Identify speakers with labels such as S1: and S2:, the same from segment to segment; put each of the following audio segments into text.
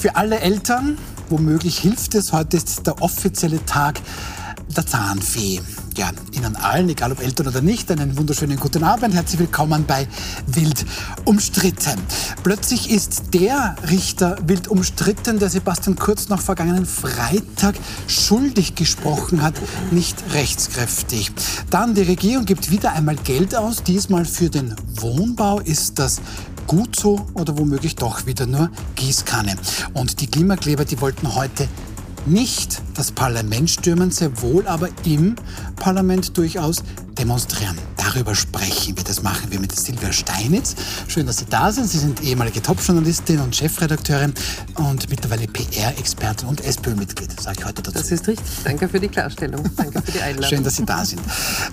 S1: Für alle Eltern, womöglich hilft es, heute ist der offizielle Tag der Zahnfee. Ja, Ihnen allen, egal ob Eltern oder nicht, einen wunderschönen guten Abend. Herzlich willkommen bei Wild umstritten. Plötzlich ist der Richter wild umstritten, der Sebastian Kurz noch vergangenen Freitag schuldig gesprochen hat, nicht rechtskräftig. Dann die Regierung gibt wieder einmal Geld aus, diesmal für den Wohnbau. Ist das gut so oder womöglich doch wieder nur Gießkanne? Und die Klimakleber, die wollten heute nicht das Parlament stürmen, sehr wohl aber im Parlament durchaus demonstrieren. Darüber sprechen wir. Das machen wir mit Silvia Steinitz. Schön, dass Sie da sind. Sie sind ehemalige Top-Journalistin und Chefredakteurin und mittlerweile PR-Expertin und SPÖ-Mitglied, sage ich heute dazu.
S2: Das ist richtig. Danke für die Klarstellung. Danke für die Einladung.
S1: Schön, dass Sie da sind.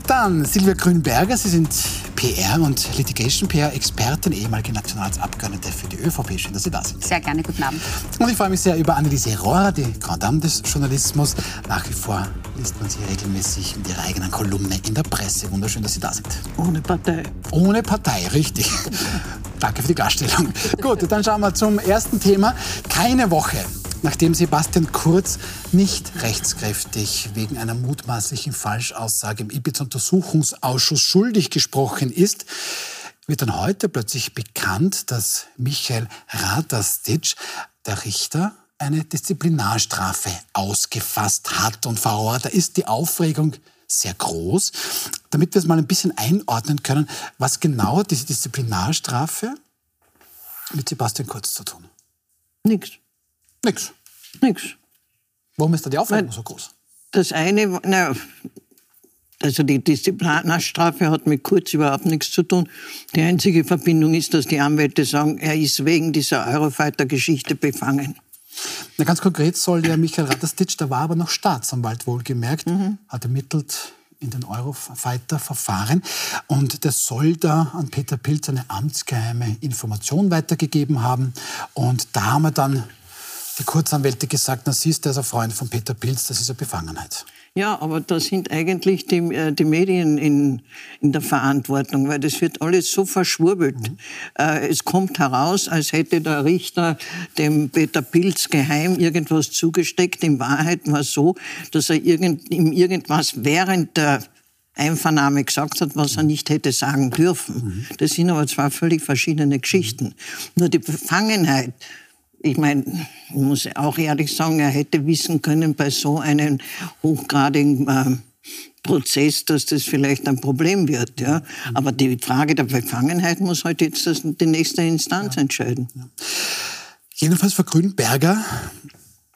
S1: Dann Silvia Grünberger. Sie sind PR- und Litigation-PR-Expertin, ehemalige Nationalratsabgeordnete für die ÖVP. Schön, dass Sie da sind.
S3: Sehr gerne. Guten Abend.
S1: Und ich freue mich sehr über Anneliese Rohrer, die Grand Dame des Journalismus. Nach wie vor liest man sie regelmäßig in ihrer eigenen Kolumne in der Presse. Wunderschön, dass Sie da sind.
S2: Ohne Partei.
S1: Ohne Partei, richtig. Danke für die Klarstellung. Gut, dann schauen wir zum ersten Thema. Keine Woche nachdem Sebastian Kurz nicht rechtskräftig wegen einer mutmaßlichen Falschaussage im Ibiza-Untersuchungsausschuss schuldig gesprochen ist, wird dann heute plötzlich bekannt, dass Michael Radastic, der Richter, eine Disziplinarstrafe ausgefasst hat. Und Frau Rohr, da ist die Aufregung sehr groß. Damit wir es mal ein bisschen einordnen können, was genau diese Disziplinarstrafe mit Sebastian Kurz zu tun?
S2: Nix.
S1: Nix.
S2: Nix.
S1: Warum ist da die Aufregung so groß?
S2: Das eine, na, also die Disziplinarstrafe hat mit Kurz überhaupt nichts zu tun. Die einzige Verbindung ist, dass die Anwälte sagen, er ist wegen dieser Eurofighter-Geschichte befangen.
S1: Na, ganz konkret soll der Michael Radastitsch, der war aber noch Staatsanwalt wohlgemerkt, mhm. hat ermittelt in den Eurofighter-Verfahren. Und der soll da an Peter Pilz eine amtsgeheime Information weitergegeben haben. Und da haben wir dann die Kurzanwälte gesagt, na siehst, der ist ein Freund von Peter Pilz, das ist eine Befangenheit.
S2: Ja, aber da sind eigentlich die, äh, die Medien in, in der Verantwortung, weil das wird alles so verschwurbelt. Mhm. Äh, es kommt heraus, als hätte der Richter dem Peter Pilz geheim irgendwas zugesteckt. In Wahrheit war es so, dass er irgend, ihm irgendwas während der Einvernahme gesagt hat, was er nicht hätte sagen dürfen. Mhm. Das sind aber zwei völlig verschiedene Geschichten. Nur die Befangenheit, ich meine, ich muss auch ehrlich sagen, er hätte wissen können bei so einem hochgradigen äh, Prozess, dass das vielleicht ein Problem wird. Ja? Aber die Frage der Befangenheit muss heute halt jetzt die nächste Instanz ja. entscheiden. Ja.
S1: Jedenfalls für Grünberger,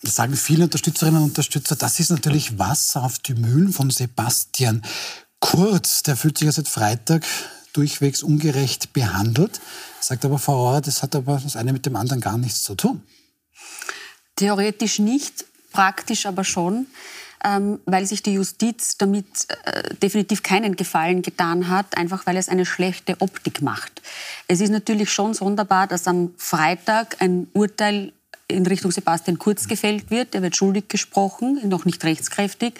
S1: das sagen viele Unterstützerinnen und Unterstützer, das ist natürlich Wasser auf die Mühlen von Sebastian Kurz. Der fühlt sich ja seit Freitag durchwegs ungerecht behandelt. Sagt aber Frau Auer, das hat aber das eine mit dem anderen gar nichts zu tun.
S3: Theoretisch nicht, praktisch aber schon. Ähm, weil sich die Justiz damit äh, definitiv keinen Gefallen getan hat, einfach weil es eine schlechte Optik macht. Es ist natürlich schon sonderbar, dass am Freitag ein Urteil in Richtung Sebastian Kurz gefällt wird. Er wird schuldig gesprochen, noch nicht rechtskräftig.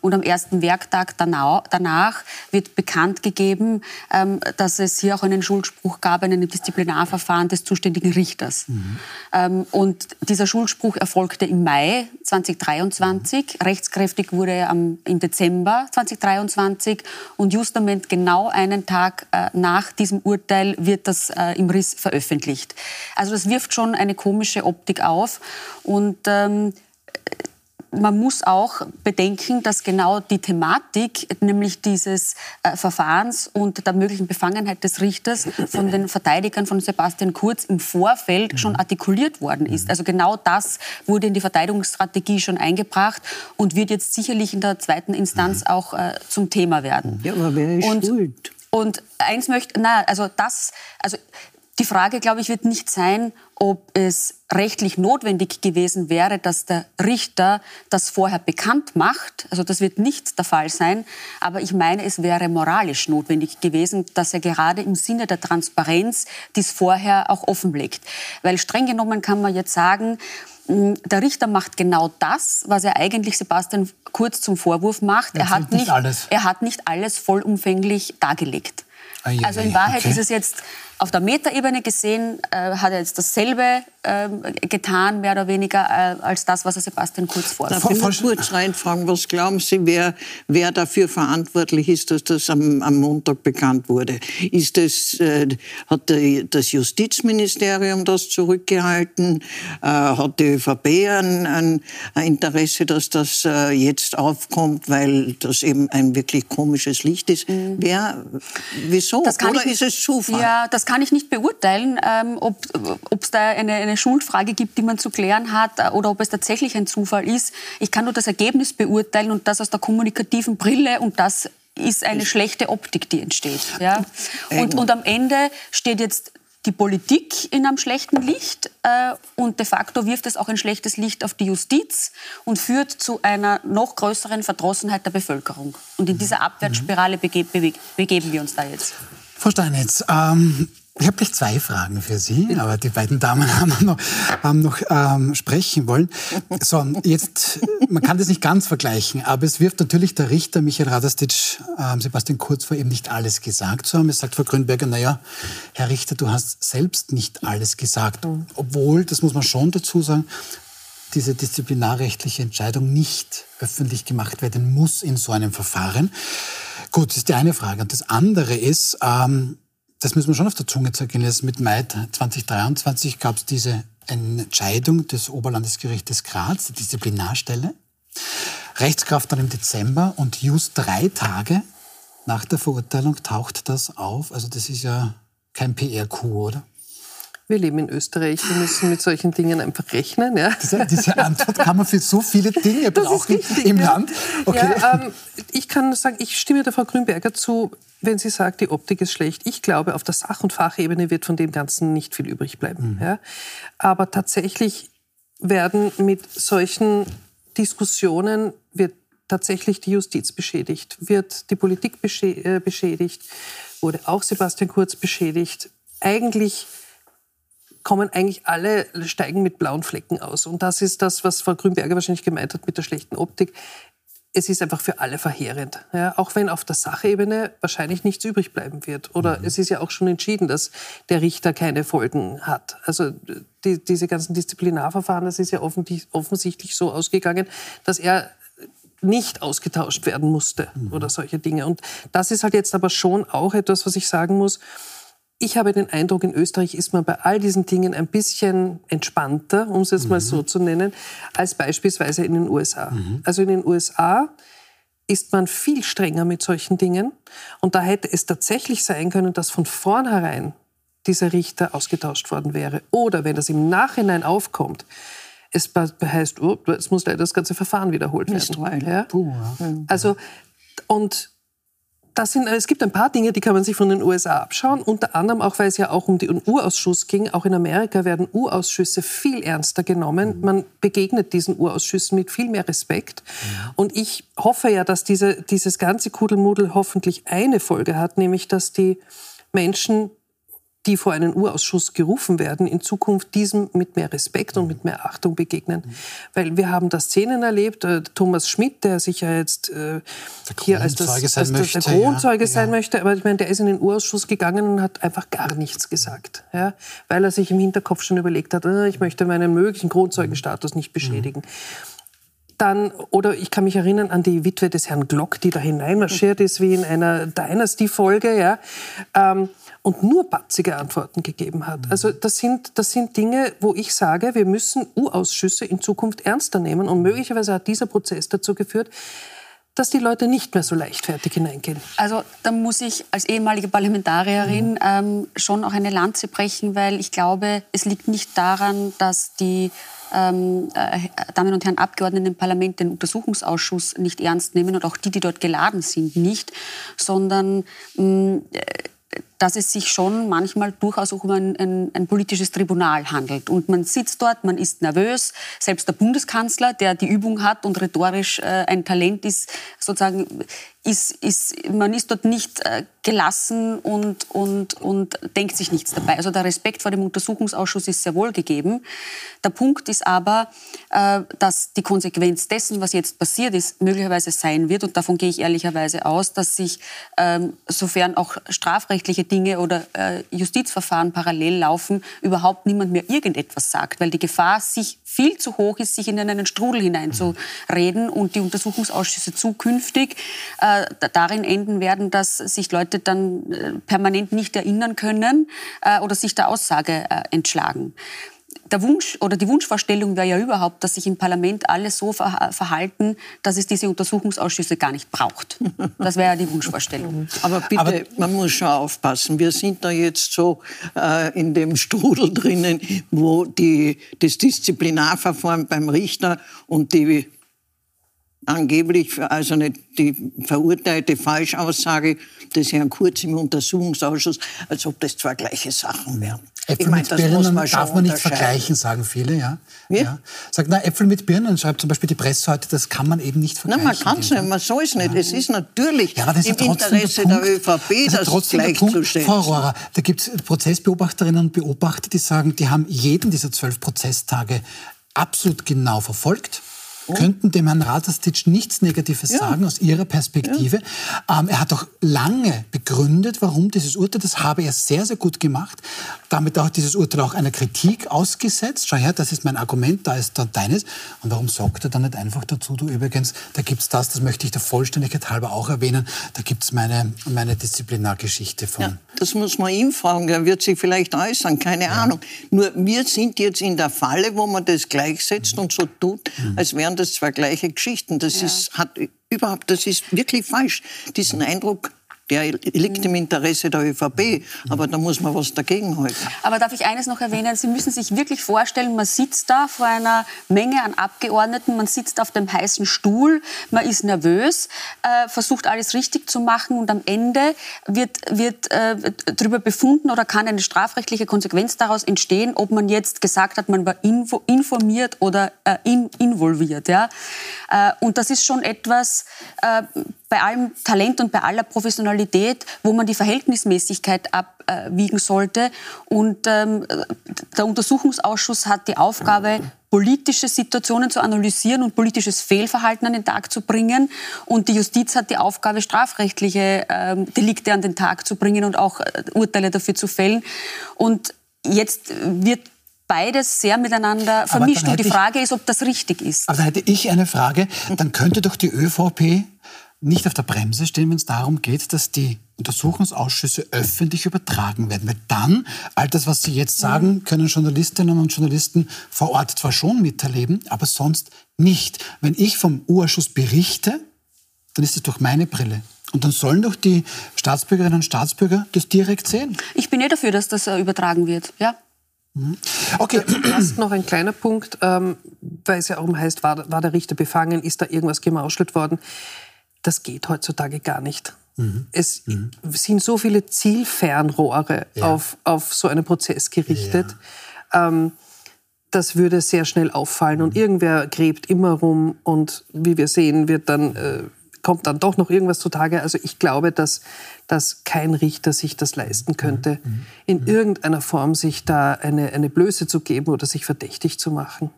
S3: Und am ersten Werktag danach wird bekannt gegeben, ähm, dass es hier auch einen Schuldspruch gab in einem Disziplinarverfahren des zuständigen Richters. Mhm. Ähm, und dieser Schuldspruch erfolgte im Mai 2023. Mhm. Rechtskräftig wurde er im Dezember 2023. Und justament genau einen Tag äh, nach diesem Urteil wird das äh, im Riss veröffentlicht. Also das wirft schon eine komische Optik auf. Und ähm, man muss auch bedenken, dass genau die Thematik, nämlich dieses äh, Verfahrens und der möglichen Befangenheit des Richters von den Verteidigern von Sebastian Kurz im Vorfeld mhm. schon artikuliert worden ist. Also genau das wurde in die Verteidigungsstrategie schon eingebracht und wird jetzt sicherlich in der zweiten Instanz mhm. auch äh, zum Thema werden.
S2: Ja, aber wer ist und, schuld?
S3: Und eins möchte, na, also das, also die Frage, glaube ich, wird nicht sein, ob es rechtlich notwendig gewesen wäre, dass der Richter das vorher bekannt macht. Also das wird nicht der Fall sein. Aber ich meine, es wäre moralisch notwendig gewesen, dass er gerade im Sinne der Transparenz dies vorher auch offenlegt. Weil streng genommen kann man jetzt sagen, hm, der Richter macht genau das, was er eigentlich Sebastian Kurz zum Vorwurf macht. Er hat, nicht, er hat nicht alles vollumfänglich dargelegt. Ah, also in Wahrheit okay. ist es jetzt Auf der Metaebene gesehen äh, hat er jetzt dasselbe äh, getan, mehr oder weniger, äh, als das, was er Sebastian Kurz
S2: vorsieht. Darf ich mal kurz reinfragen, was glauben Sie, wer, wer dafür verantwortlich ist, dass das am, am Montag bekannt wurde? Ist das, äh, hat die, das Justizministerium das zurückgehalten? Äh, hat die ÖVP ein, ein, Interesse, dass das äh, jetzt aufkommt, weil das eben ein wirklich komisches Licht ist? Mhm. Wer, wieso?
S3: Oder ist es Zufall? Ja, das kann ich nicht beurteilen, ähm, ob es da eine, eine Schuldfrage gibt, die man zu klären hat, äh, oder ob es tatsächlich ein Zufall ist. Ich kann nur das Ergebnis beurteilen und das aus der kommunikativen Brille und das ist eine schlechte Optik, die entsteht. Ja? Und, und am Ende steht jetzt die Politik in einem schlechten Licht äh, und de facto wirft es auch ein schlechtes Licht auf die Justiz und führt zu einer noch größeren Verdrossenheit der Bevölkerung. Und in dieser Abwärtsspirale bege begeben wir uns da jetzt.
S1: Frau Steinitz, ähm, ich habe gleich zwei Fragen für Sie, aber die beiden Damen haben noch, haben noch ähm, sprechen wollen. So, jetzt, man kann das nicht ganz vergleichen, aber es wirft natürlich der Richter Michael Radastic ähm, Sebastian Kurz vor, eben nicht alles gesagt zu haben. Es sagt Frau Grünberger, naja, Herr Richter, du hast selbst nicht alles gesagt. Obwohl, das muss man schon dazu sagen, diese disziplinarrechtliche Entscheidung nicht öffentlich gemacht werden muss in so einem Verfahren. Gut, das ist die eine Frage. Und das andere ist, ähm, das müssen wir schon auf der Zunge zergehen lassen. Mit Mai 2023 gab es diese Entscheidung des Oberlandesgerichtes Graz, der Disziplinarstelle. Rechtskraft dann im Dezember und just drei Tage nach der Verurteilung taucht das auf. Also das ist ja kein PR-Coup, oder?
S4: Wir leben in Österreich, wir müssen mit solchen Dingen einfach rechnen. Ja.
S1: Diese, diese Antwort kann man für so viele Dinge brauchen im ja. Land.
S4: Okay. Ja, ähm, ich kann sagen, ich stimme der Frau Grünberger zu, wenn sie sagt, die Optik ist schlecht. Ich glaube, auf der Sach- und Fachebene wird von dem Ganzen nicht viel übrig bleiben. Mhm. Ja. Aber tatsächlich werden mit solchen Diskussionen wird tatsächlich die Justiz beschädigt, wird die Politik äh, beschädigt, wurde auch Sebastian Kurz beschädigt. Eigentlich kommen eigentlich alle, steigen mit blauen Flecken aus. Und das ist das, was Frau Grünberger wahrscheinlich gemeint hat mit der schlechten Optik. Es ist einfach für alle verheerend. Ja, auch wenn auf der Sachebene wahrscheinlich nichts übrig bleiben wird. Oder mhm. es ist ja auch schon entschieden, dass der Richter keine Folgen hat. Also die, diese ganzen Disziplinarverfahren, das ist ja offensichtlich so ausgegangen, dass er nicht ausgetauscht werden musste mhm. oder solche Dinge. Und das ist halt jetzt aber schon auch etwas, was ich sagen muss ich habe den Eindruck, in Österreich ist man bei all diesen Dingen ein bisschen entspannter, um es jetzt mhm. mal so zu nennen, als beispielsweise in den USA. Mhm. Also in den USA ist man viel strenger mit solchen Dingen. Und da hätte es tatsächlich sein können, dass von vornherein dieser Richter ausgetauscht worden wäre. Oder wenn das im Nachhinein aufkommt, es heißt, oh, es muss leider das ganze Verfahren wiederholt werden. Ja? Also, und das sind, es gibt ein paar Dinge, die kann man sich von den USA abschauen. Unter anderem auch, weil es ja auch um den Urausschuss ging. Auch in Amerika werden Urausschüsse viel ernster genommen. Mhm. Man begegnet diesen Urausschüssen mit viel mehr Respekt. Mhm. Und ich hoffe ja, dass diese, dieses ganze Kudelmudel hoffentlich eine Folge hat, nämlich dass die Menschen die vor einen Urausschuss gerufen werden, in Zukunft diesem mit mehr Respekt und mit mehr Achtung begegnen. Mhm. Weil wir haben da Szenen erlebt, äh, Thomas Schmidt, der sich ja jetzt äh, hier als, das, als das, möchte, der Kronzeuge ja. sein möchte, aber ich meine, der ist in den Urausschuss gegangen und hat einfach gar nichts gesagt, ja? weil er sich im Hinterkopf schon überlegt hat, äh, ich möchte meinen möglichen Kronzeugenstatus nicht beschädigen. Mhm. Dann, oder ich kann mich erinnern an die Witwe des Herrn Glock, die da hineinmarschiert ist, wie in einer Dynasty-Folge, ja. Ähm, und nur batzige Antworten gegeben hat. Also das sind, das sind Dinge, wo ich sage, wir müssen U-Ausschüsse in Zukunft ernster nehmen. Und möglicherweise hat dieser Prozess dazu geführt, dass die Leute nicht mehr so leichtfertig hineingehen?
S3: Also da muss ich als ehemalige Parlamentarierin mhm. ähm, schon auch eine Lanze brechen, weil ich glaube, es liegt nicht daran, dass die ähm, äh, Damen und Herren Abgeordneten im Parlament den Untersuchungsausschuss nicht ernst nehmen und auch die, die dort geladen sind, nicht, sondern mh, äh, dass es sich schon manchmal durchaus auch um ein, ein, ein, politisches Tribunal handelt. Und man sitzt dort, man ist nervös. Selbst der Bundeskanzler, der die Übung hat und rhetorisch äh, ein Talent ist, sozusagen ist, ist, man ist dort nicht äh, gelassen und, und, und denkt sich nichts dabei. Also der Respekt vor dem Untersuchungsausschuss ist sehr wohl gegeben. Der Punkt ist aber, äh, dass die Konsequenz dessen, was jetzt passiert ist, möglicherweise sein wird, und davon gehe ich ehrlicherweise aus, dass sich, ähm, sofern auch strafrechtliche strafrechtliche Dinge oder äh, Justizverfahren parallel laufen, überhaupt niemand mehr irgendetwas sagt, weil die Gefahr sich viel zu hoch ist, sich in einen Strudel hineinzureden und die Untersuchungsausschüsse zukünftig äh, darin enden werden, dass sich Leute dann äh, permanent nicht erinnern können äh, oder sich der Aussage äh, entschlagen der Wunsch oder die Wunschvorstellung wäre ja überhaupt, dass sich im Parlament alle so verhalten, dass es diese Untersuchungsausschüsse gar nicht braucht. Das wäre ja die Wunschvorstellung.
S2: Aber bitte, Aber man muss schon aufpassen. Wir sind da jetzt so äh, in dem Strudel drinnen, wo die, das Disziplinarverfahren beim Richter und die angeblich, also nicht die verurteilte Falschaussage des Herrn Kurz im Untersuchungsausschuss, als ob das zwei gleiche Sachen wären.
S1: Äpfel ich mein, mit Birnen man darf man nicht vergleichen, sagen viele. Ja? Ja? ja. Sagt, na, Äpfel mit Birnen, schreibt zum Beispiel die Presse heute, das kann man eben nicht vergleichen.
S2: Nein, man kann es nicht, man soll es nicht. Ja. Es ist natürlich ja, ist im Interesse der, der ÖVP, das, das gleichzustellen.
S1: Frau Rohrer, da gibt es Prozessbeobachterinnen und Beobachter, die sagen, die haben jeden dieser zwölf Prozesstage absolut genau verfolgt. Könnten dem Herrn Ratastic nichts Negatives ja. sagen aus Ihrer Perspektive. Ja. Ähm, er hat auch lange begründet, warum dieses Urteil, das habe er sehr, sehr gut gemacht. Damit auch dieses Urteil auch einer Kritik ausgesetzt. Schau her, das ist mein Argument, da ist dann deines. Und warum sagt er dann nicht einfach dazu, du übrigens, da gibt es das, das möchte ich der Vollständigkeit halber auch erwähnen, da gibt es meine, meine Disziplinargeschichte von. Ja,
S2: das muss man ihm fragen, er wird sich vielleicht äußern, keine Ahnung. Nur wir sind jetzt in der Falle, wo man das gleichsetzt mhm. und so tut, mhm. als wären das zwei gleiche Geschichten. Das ja. ist, hat überhaupt, das ist wirklich falsch. Diesen Eindruck der liegt im Interesse der ÖVP, aber da muss man was dagegen halten.
S3: Aber darf ich eines noch erwähnen? Sie müssen sich wirklich vorstellen, man sitzt da vor einer Menge an Abgeordneten, man sitzt auf dem heißen Stuhl, man ist nervös, äh, versucht alles richtig zu machen und am Ende wird, wird äh, darüber befunden oder kann eine strafrechtliche Konsequenz daraus entstehen, ob man jetzt gesagt hat, man war info, informiert oder äh, in, involviert. Ja? Äh, und das ist schon etwas, äh, bei allem Talent und bei aller Professionalität, wo man die Verhältnismäßigkeit abwiegen sollte. Und ähm, der Untersuchungsausschuss hat die Aufgabe, politische Situationen zu analysieren und politisches Fehlverhalten an den Tag zu bringen. Und die Justiz hat die Aufgabe, strafrechtliche ähm, Delikte an den Tag zu bringen und auch äh, Urteile dafür zu fällen. Und jetzt wird beides sehr miteinander vermischt. Und die Frage ist, ob das richtig ist.
S1: Aber da hätte ich eine Frage. Dann könnte doch die ÖVP nicht auf der Bremse stehen, wenn es darum geht, dass die Untersuchungsausschüsse öffentlich übertragen werden. Weil dann, all das, was Sie jetzt sagen, können Journalistinnen und Journalisten vor Ort zwar schon miterleben, aber sonst nicht. Wenn ich vom U-Ausschuss berichte, dann ist es durch meine Brille. Und dann sollen doch die Staatsbürgerinnen und Staatsbürger das direkt sehen.
S3: Ich bin eh dafür, dass das äh, übertragen wird. Ja.
S4: Mhm. Okay. Erst noch ein kleiner Punkt, ähm, weil es ja auch heißt, war, war der Richter befangen, ist da irgendwas gemauschelt worden? Das geht heutzutage gar nicht. Mhm. Es mhm. sind so viele Zielfernrohre ja. auf, auf so einen Prozess gerichtet. Ja. Ähm, das würde sehr schnell auffallen und mhm. irgendwer gräbt immer rum und wie wir sehen, wird dann, äh, kommt dann doch noch irgendwas zutage. Also ich glaube, dass, dass kein Richter sich das leisten mhm. könnte, mhm. in irgendeiner Form sich da eine, eine Blöße zu geben oder sich verdächtig zu machen.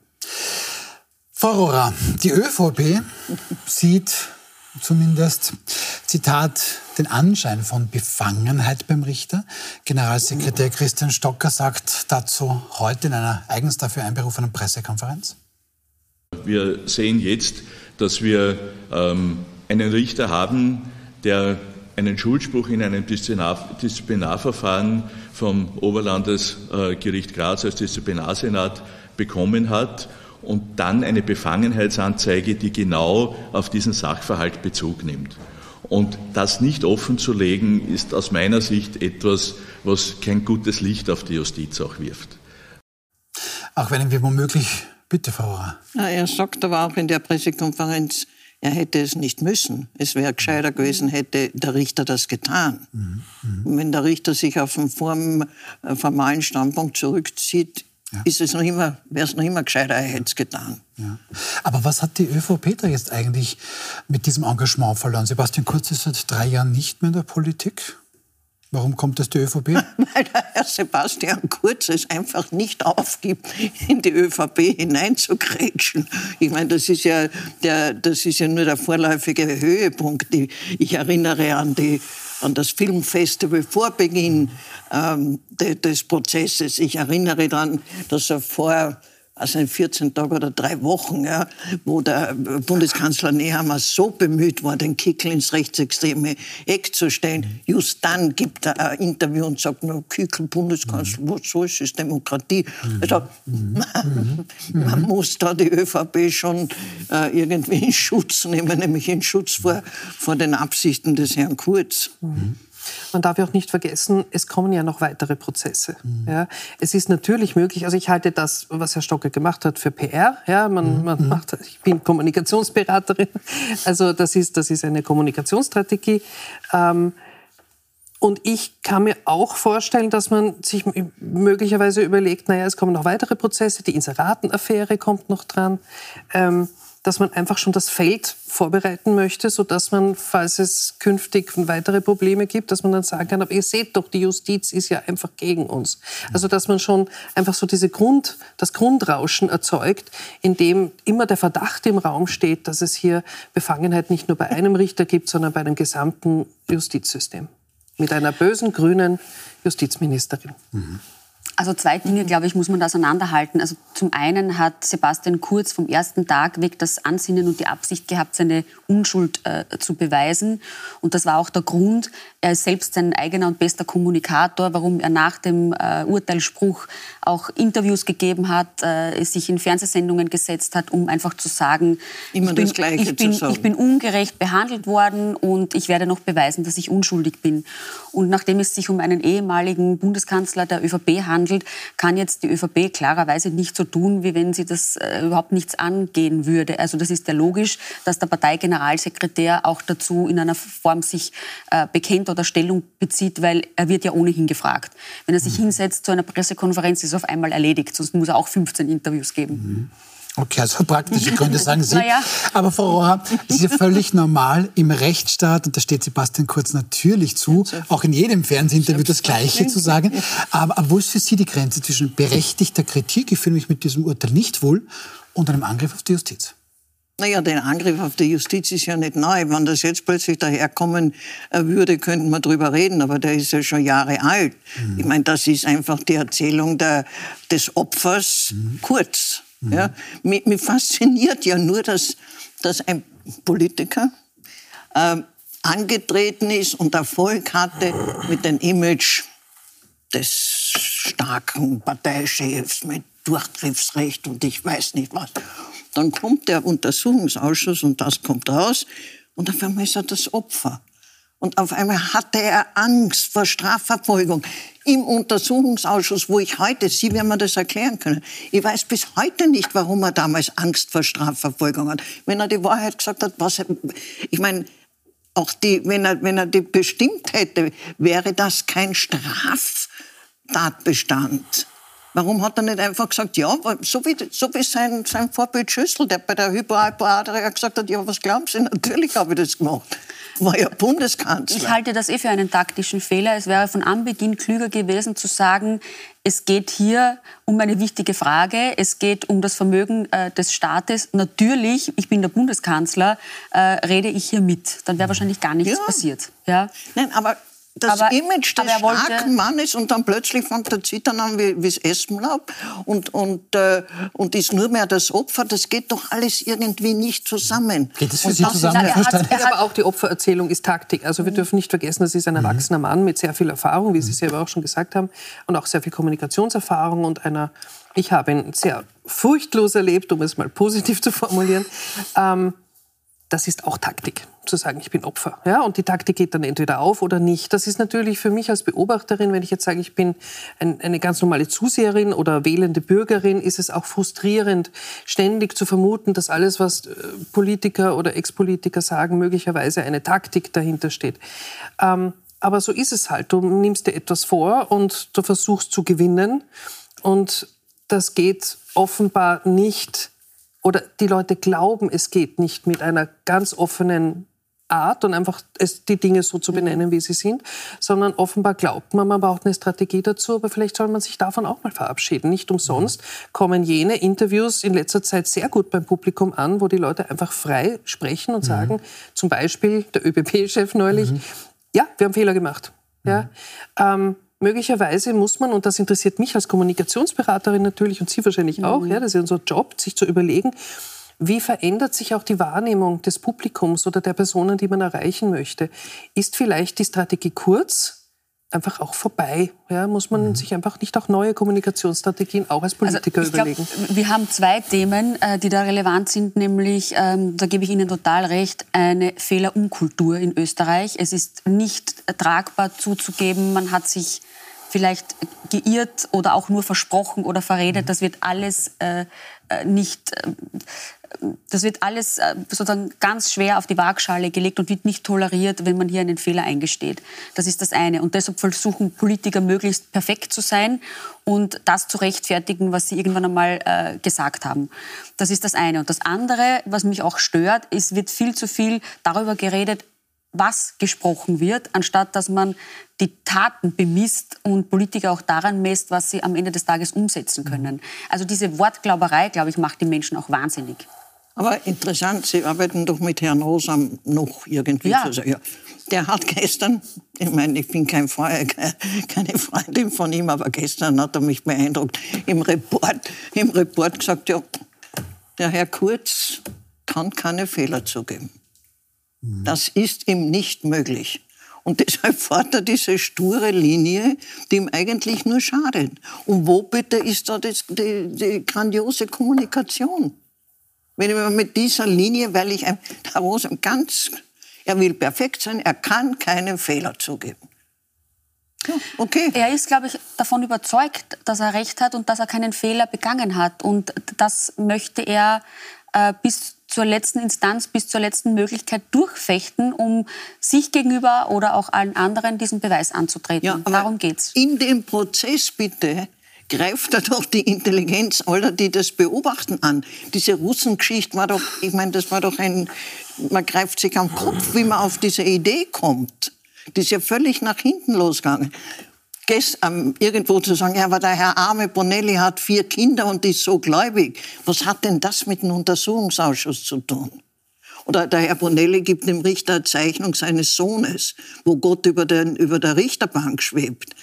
S1: Frau Rohrer, die ÖVP sieht zumindest, Zitat, den Anschein von Befangenheit beim Richter. Generalsekretär Christian Stocker sagt dazu heute in einer eigens dafür einberufenen Pressekonferenz.
S5: Wir sehen jetzt, dass wir ähm, einen Richter haben, der einen Schuldspruch in einem Disziplinar Disziplinarverfahren vom Oberlandesgericht Graz als Disziplinarsenat bekommen hat und dann eine Befangenheitsanzeige, die genau auf diesen Sachverhalt Bezug nimmt. Und das nicht offen zu legen, ist aus meiner Sicht etwas, was kein gutes Licht auf die Justiz auch wirft.
S1: Auch wenn wir womöglich, bitte, Frau Rohr.
S2: Er sagt aber auch in der Pressekonferenz, er hätte es nicht müssen. Es wäre gescheiter gewesen, hätte der Richter das getan. Mhm. Mhm. Wenn der Richter sich auf einen äh, formalen Standpunkt zurückzieht, ja. ist es noch immer, wäre es noch immer gescheiter, er hätte es getan.
S1: Ja. Aber was hat die ÖVP da jetzt eigentlich mit diesem Engagement verloren? Sebastian Kurz ist seit drei Jahren nicht mehr in der Politik. Warum kommt das die ÖVP?
S2: Weil der Herr Sebastian Kurz es einfach nicht aufgibt, in die ÖVP hineinzukrätschen. Ich meine, das ist ja, der, das ist ja nur der vorläufige Höhepunkt. Ich erinnere an die an das Filmfestival vor Beginn ähm, de, des Prozesses. Ich erinnere daran, dass er vor also in 14 Tagen oder drei Wochen, ja, wo der Bundeskanzler Nehammer so bemüht war, den Kickel ins rechtsextreme Eck zu stellen. Just dann gibt er ein Interview und sagt, no, Kickel, Bundeskanzler, was so ist es Demokratie? Also, man, man muss da die ÖVP schon äh, irgendwie in Schutz nehmen, nämlich in Schutz vor, vor den Absichten des Herrn Kurz. Mhm.
S4: Man darf ja auch nicht vergessen, es kommen ja noch weitere Prozesse. Mhm. Ja, es ist natürlich möglich, also ich halte das, was Herr Stocke gemacht hat, für PR. Ja, man, mhm. man mhm. macht, ich bin Kommunikationsberaterin, also das ist, das ist eine Kommunikationsstrategie. Ähm, und ich kann mir auch vorstellen, dass man sich möglicherweise überlegt, naja, es kommen noch weitere Prozesse, die Inseratenaffäre kommt noch dran. Ähm, dass man einfach schon das Feld vorbereiten möchte, sodass man, falls es künftig weitere Probleme gibt, dass man dann sagen kann, aber ihr seht doch, die Justiz ist ja einfach gegen uns. Also dass man schon einfach so diese Grund, das Grundrauschen erzeugt, in dem immer der Verdacht im Raum steht, dass es hier Befangenheit nicht nur bei einem Richter gibt, sondern bei dem gesamten Justizsystem. Mit einer bösen grünen Justizministerin. Mhm.
S3: Also zwei Dinge, glaube ich, muss man da auseinanderhalten. Also zum einen hat Sebastian Kurz vom ersten Tag weg das Ansinnen und die Absicht gehabt, seine Unschuld äh, zu beweisen. Und das war auch der Grund. Er ist selbst sein eigener und bester Kommunikator, warum er nach dem äh, Urteilsspruch auch Interviews gegeben hat, äh, sich in Fernsehsendungen gesetzt hat, um einfach zu sagen,
S2: Immer
S3: ich, bin,
S2: das Gleiche
S3: ich, bin,
S2: zu sagen.
S3: ich bin ungerecht behandelt worden und ich werde noch beweisen, dass ich unschuldig bin. Und nachdem es sich um einen ehemaligen Bundeskanzler der ÖVP handelt, handelt, kann jetzt die ÖVP klarerweise nicht so tun, wie wenn sie das äh, überhaupt nichts angehen würde. Also das ist ja logisch, dass der Parteigeneralsekretär auch dazu in einer Form sich äh, bekennt oder Stellung bezieht, weil er wird ja ohnehin gefragt. Wenn er sich mhm. hinsetzt zu einer Pressekonferenz, ist es auf einmal erledigt, sonst muss er auch 15 Interviews geben. Mhm.
S1: Okay, also praktische Gründe sagen Sie. naja. Aber Frau Rohr, das ist ja völlig normal im Rechtsstaat, und da steht Sebastian Kurz natürlich zu, auch in jedem Fernsehinterview das Gleiche zu sagen. Aber wo ist für Sie die Grenze zwischen berechtigter Kritik, ich fühle mich mit diesem Urteil nicht wohl, und einem Angriff auf die Justiz?
S2: Naja, der Angriff auf die Justiz ist ja nicht neu. Wenn das jetzt plötzlich daherkommen äh, würde, könnten wir drüber reden, aber der ist ja schon Jahre alt. Mhm. Ich meine, das ist einfach die Erzählung der, des Opfers mhm. kurz. Mhm. Ja, mich, mich, fasziniert ja nur, dass, dass ein Politiker äh, angetreten ist und Erfolg hatte mit dem Image des starken Parteichefs mit Durchgriffsrecht und ich weiß nicht was. Dann kommt der Untersuchungsausschuss und das kommt raus und auf einmal ist er das Opfer. Und auf einmal hatte er Angst vor Strafverfolgung im Untersuchungsausschuss, wo ich heute, Sie werden mir das erklären können. Ich weiß bis heute nicht, warum er damals Angst vor Strafverfolgung hat. Wenn er die Wahrheit gesagt hat, was, ich meine, auch die, wenn er, wenn er die bestimmt hätte, wäre das kein Straftatbestand. Warum hat er nicht einfach gesagt, ja, so wie, so wie sein, sein Vorbild Schüssel, der bei der Hypoadria gesagt hat, ja, was glauben Sie, natürlich habe ich das gemacht war ja Bundeskanzler.
S3: Ich halte das eh für einen taktischen Fehler. Es wäre von Anbeginn klüger gewesen zu sagen, es geht hier um eine wichtige Frage. Es geht um das Vermögen äh, des Staates. Natürlich, ich bin der Bundeskanzler, äh, rede ich hier mit. Dann wäre wahrscheinlich gar nichts
S2: ja.
S3: passiert. Ja?
S2: Nein, aber das aber, Image des starken Mannes und dann plötzlich fängt er zittern an wie, wie das Espenlaub und, und, äh, und ist nur mehr das Opfer. Das geht doch alles irgendwie nicht zusammen.
S1: Geht das für Sie zusammen? Er
S4: hat, er hat, aber auch die Opfererzählung ist Taktik. Also wir mhm. dürfen nicht vergessen, das ist ein mhm. erwachsener Mann mit sehr viel Erfahrung, wie Sie selber auch schon gesagt haben, und auch sehr viel Kommunikationserfahrung und einer, ich habe ihn sehr furchtlos erlebt, um es mal positiv zu formulieren. Ähm, das ist auch Taktik, zu sagen, ich bin Opfer. Ja, und die Taktik geht dann entweder auf oder nicht. Das ist natürlich für mich als Beobachterin, wenn ich jetzt sage, ich bin ein, eine ganz normale Zuseherin oder wählende Bürgerin, ist es auch frustrierend, ständig zu vermuten, dass alles, was äh, Politiker oder Ex-Politiker sagen, möglicherweise eine Taktik dahinter steht. Ähm, aber so ist es halt. Du nimmst dir etwas vor und du versuchst zu gewinnen. Und das geht offenbar nicht oder die Leute glauben, es geht nicht mit einer ganz offenen Art und einfach die Dinge so zu benennen, wie sie sind, sondern offenbar glaubt man, man braucht eine Strategie dazu, aber vielleicht soll man sich davon auch mal verabschieden. Nicht umsonst kommen jene Interviews in letzter Zeit sehr gut beim Publikum an, wo die Leute einfach frei sprechen und mhm. sagen, zum Beispiel der ÖBP-Chef neulich, mhm Ja, wir haben Fehler gemacht. Ja. Ähm, möglicherweise muss man, und das interessiert mich als Kommunikationsberaterin natürlich und Sie wahrscheinlich auch, mhm. ja, das ist unser Job, sich zu überlegen, wie verändert sich auch die Wahrnehmung des Publikums oder der Personen, die man erreichen möchte? Ist vielleicht die Strategie kurz, einfach auch vorbei. Ja, muss man mhm. sich einfach nicht auch neue Kommunikationsstrategien auch als also Politiker also überlegen?
S3: Glaub, wir haben zwei Themen, äh, die da relevant sind, nämlich, ähm, da gebe ich Ihnen total recht, eine Fehlerunkultur in Österreich. Es ist nicht tragbar zuzugeben, man hat sich vielleicht geirrt oder auch nur versprochen oder verredet. Mhm. Das wird alles äh, äh nicht äh, das wird alles äh, sozusagen ganz schwer auf die Waagschale gelegt und wird nicht toleriert, wenn man hier einen Fehler eingesteht. Das ist das eine. Und deshalb versuchen Politiker möglichst perfekt zu sein und das zu rechtfertigen, was sie irgendwann einmal äh, gesagt haben. Das ist das eine. Und das andere, was mich auch stört, ist, wird viel zu viel darüber geredet, was gesprochen wird, anstatt dass man die Taten bemisst und Politiker auch daran messt, was sie am Ende des Tages umsetzen können. Also diese Wortglauberei, glaube ich, macht die Menschen auch wahnsinnig.
S2: Aber interessant, Sie arbeiten doch mit Herrn Rosam noch irgendwie
S3: ja.
S2: zusammen. Ja. Der hat gestern, ich meine, ich bin kein Freund, keine Freundin von ihm, aber gestern hat er mich beeindruckt, im Report, im Report gesagt, ja, der Herr Kurz kann keine Fehler zugeben. Das ist ihm nicht möglich. Und deshalb fährt er diese sture Linie, die ihm eigentlich nur schadet. Und wo bitte ist da das, die, die grandiose Kommunikation? Wenn man mit dieser Linie, weil ich ein, Herr Rosam ganz, er will perfekt sein, er kann keinen Fehler zugeben.
S3: Ja, okay. Er ist, glaube ich, davon überzeugt, dass er recht hat und dass er keinen Fehler begangen hat. Und das möchte er äh, bis zur letzten Instanz bis zur letzten Möglichkeit durchfechten, um sich gegenüber oder auch allen anderen diesen Beweis anzutreten. Ja, Darum geht's.
S2: In dem Prozess bitte greift er doch die Intelligenz aller, die das beobachten, an. Diese Russengeschichte war doch, ich meine, das war doch ein, man greift sich am Kopf, wie man auf diese Idee kommt. Die ist ja völlig nach hinten losgegangen ähm, irgendwo zu sagen, ja, aber der Herr Arme Bonelli hat vier Kinder und ist so gläubig. Was hat denn das mit dem Untersuchungsausschuss zu tun? Oder der Herr Bonelli gibt dem Richter eine Zeichnung seines Sohnes, wo Gott über, den, über der Richterbank schwebt.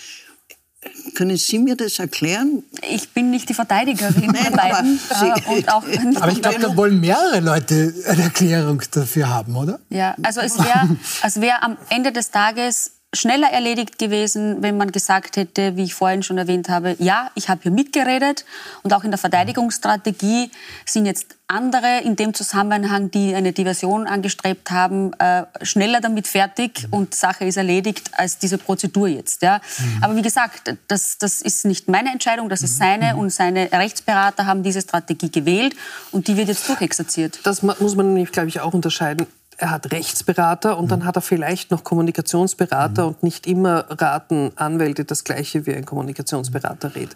S2: Können Sie mir das erklären?
S3: Ich bin nicht die Verteidigerin Nein, der beiden.
S1: Äh, und auch nicht aber ich glaube, da wollen mehrere Leute eine Erklärung dafür haben, oder?
S3: Ja, also es wäre wär am Ende des Tages schneller erledigt gewesen, wenn man gesagt hätte, wie ich vorhin schon erwähnt habe, ja, ich habe hier mitgeredet. Und auch in der Verteidigungsstrategie sind jetzt andere in dem Zusammenhang, die eine Diversion angestrebt haben, äh, schneller damit fertig und Sache ist erledigt als diese Prozedur jetzt. Ja. Mhm. Aber wie gesagt, das, das ist nicht meine Entscheidung, das ist seine mhm. und seine Rechtsberater haben diese Strategie gewählt und die wird jetzt durchexerziert.
S4: Das muss man nämlich, glaube ich, auch unterscheiden er hat Rechtsberater und dann mhm. hat er vielleicht noch Kommunikationsberater mhm. und nicht immer raten Anwälte das Gleiche wie ein Kommunikationsberater rät.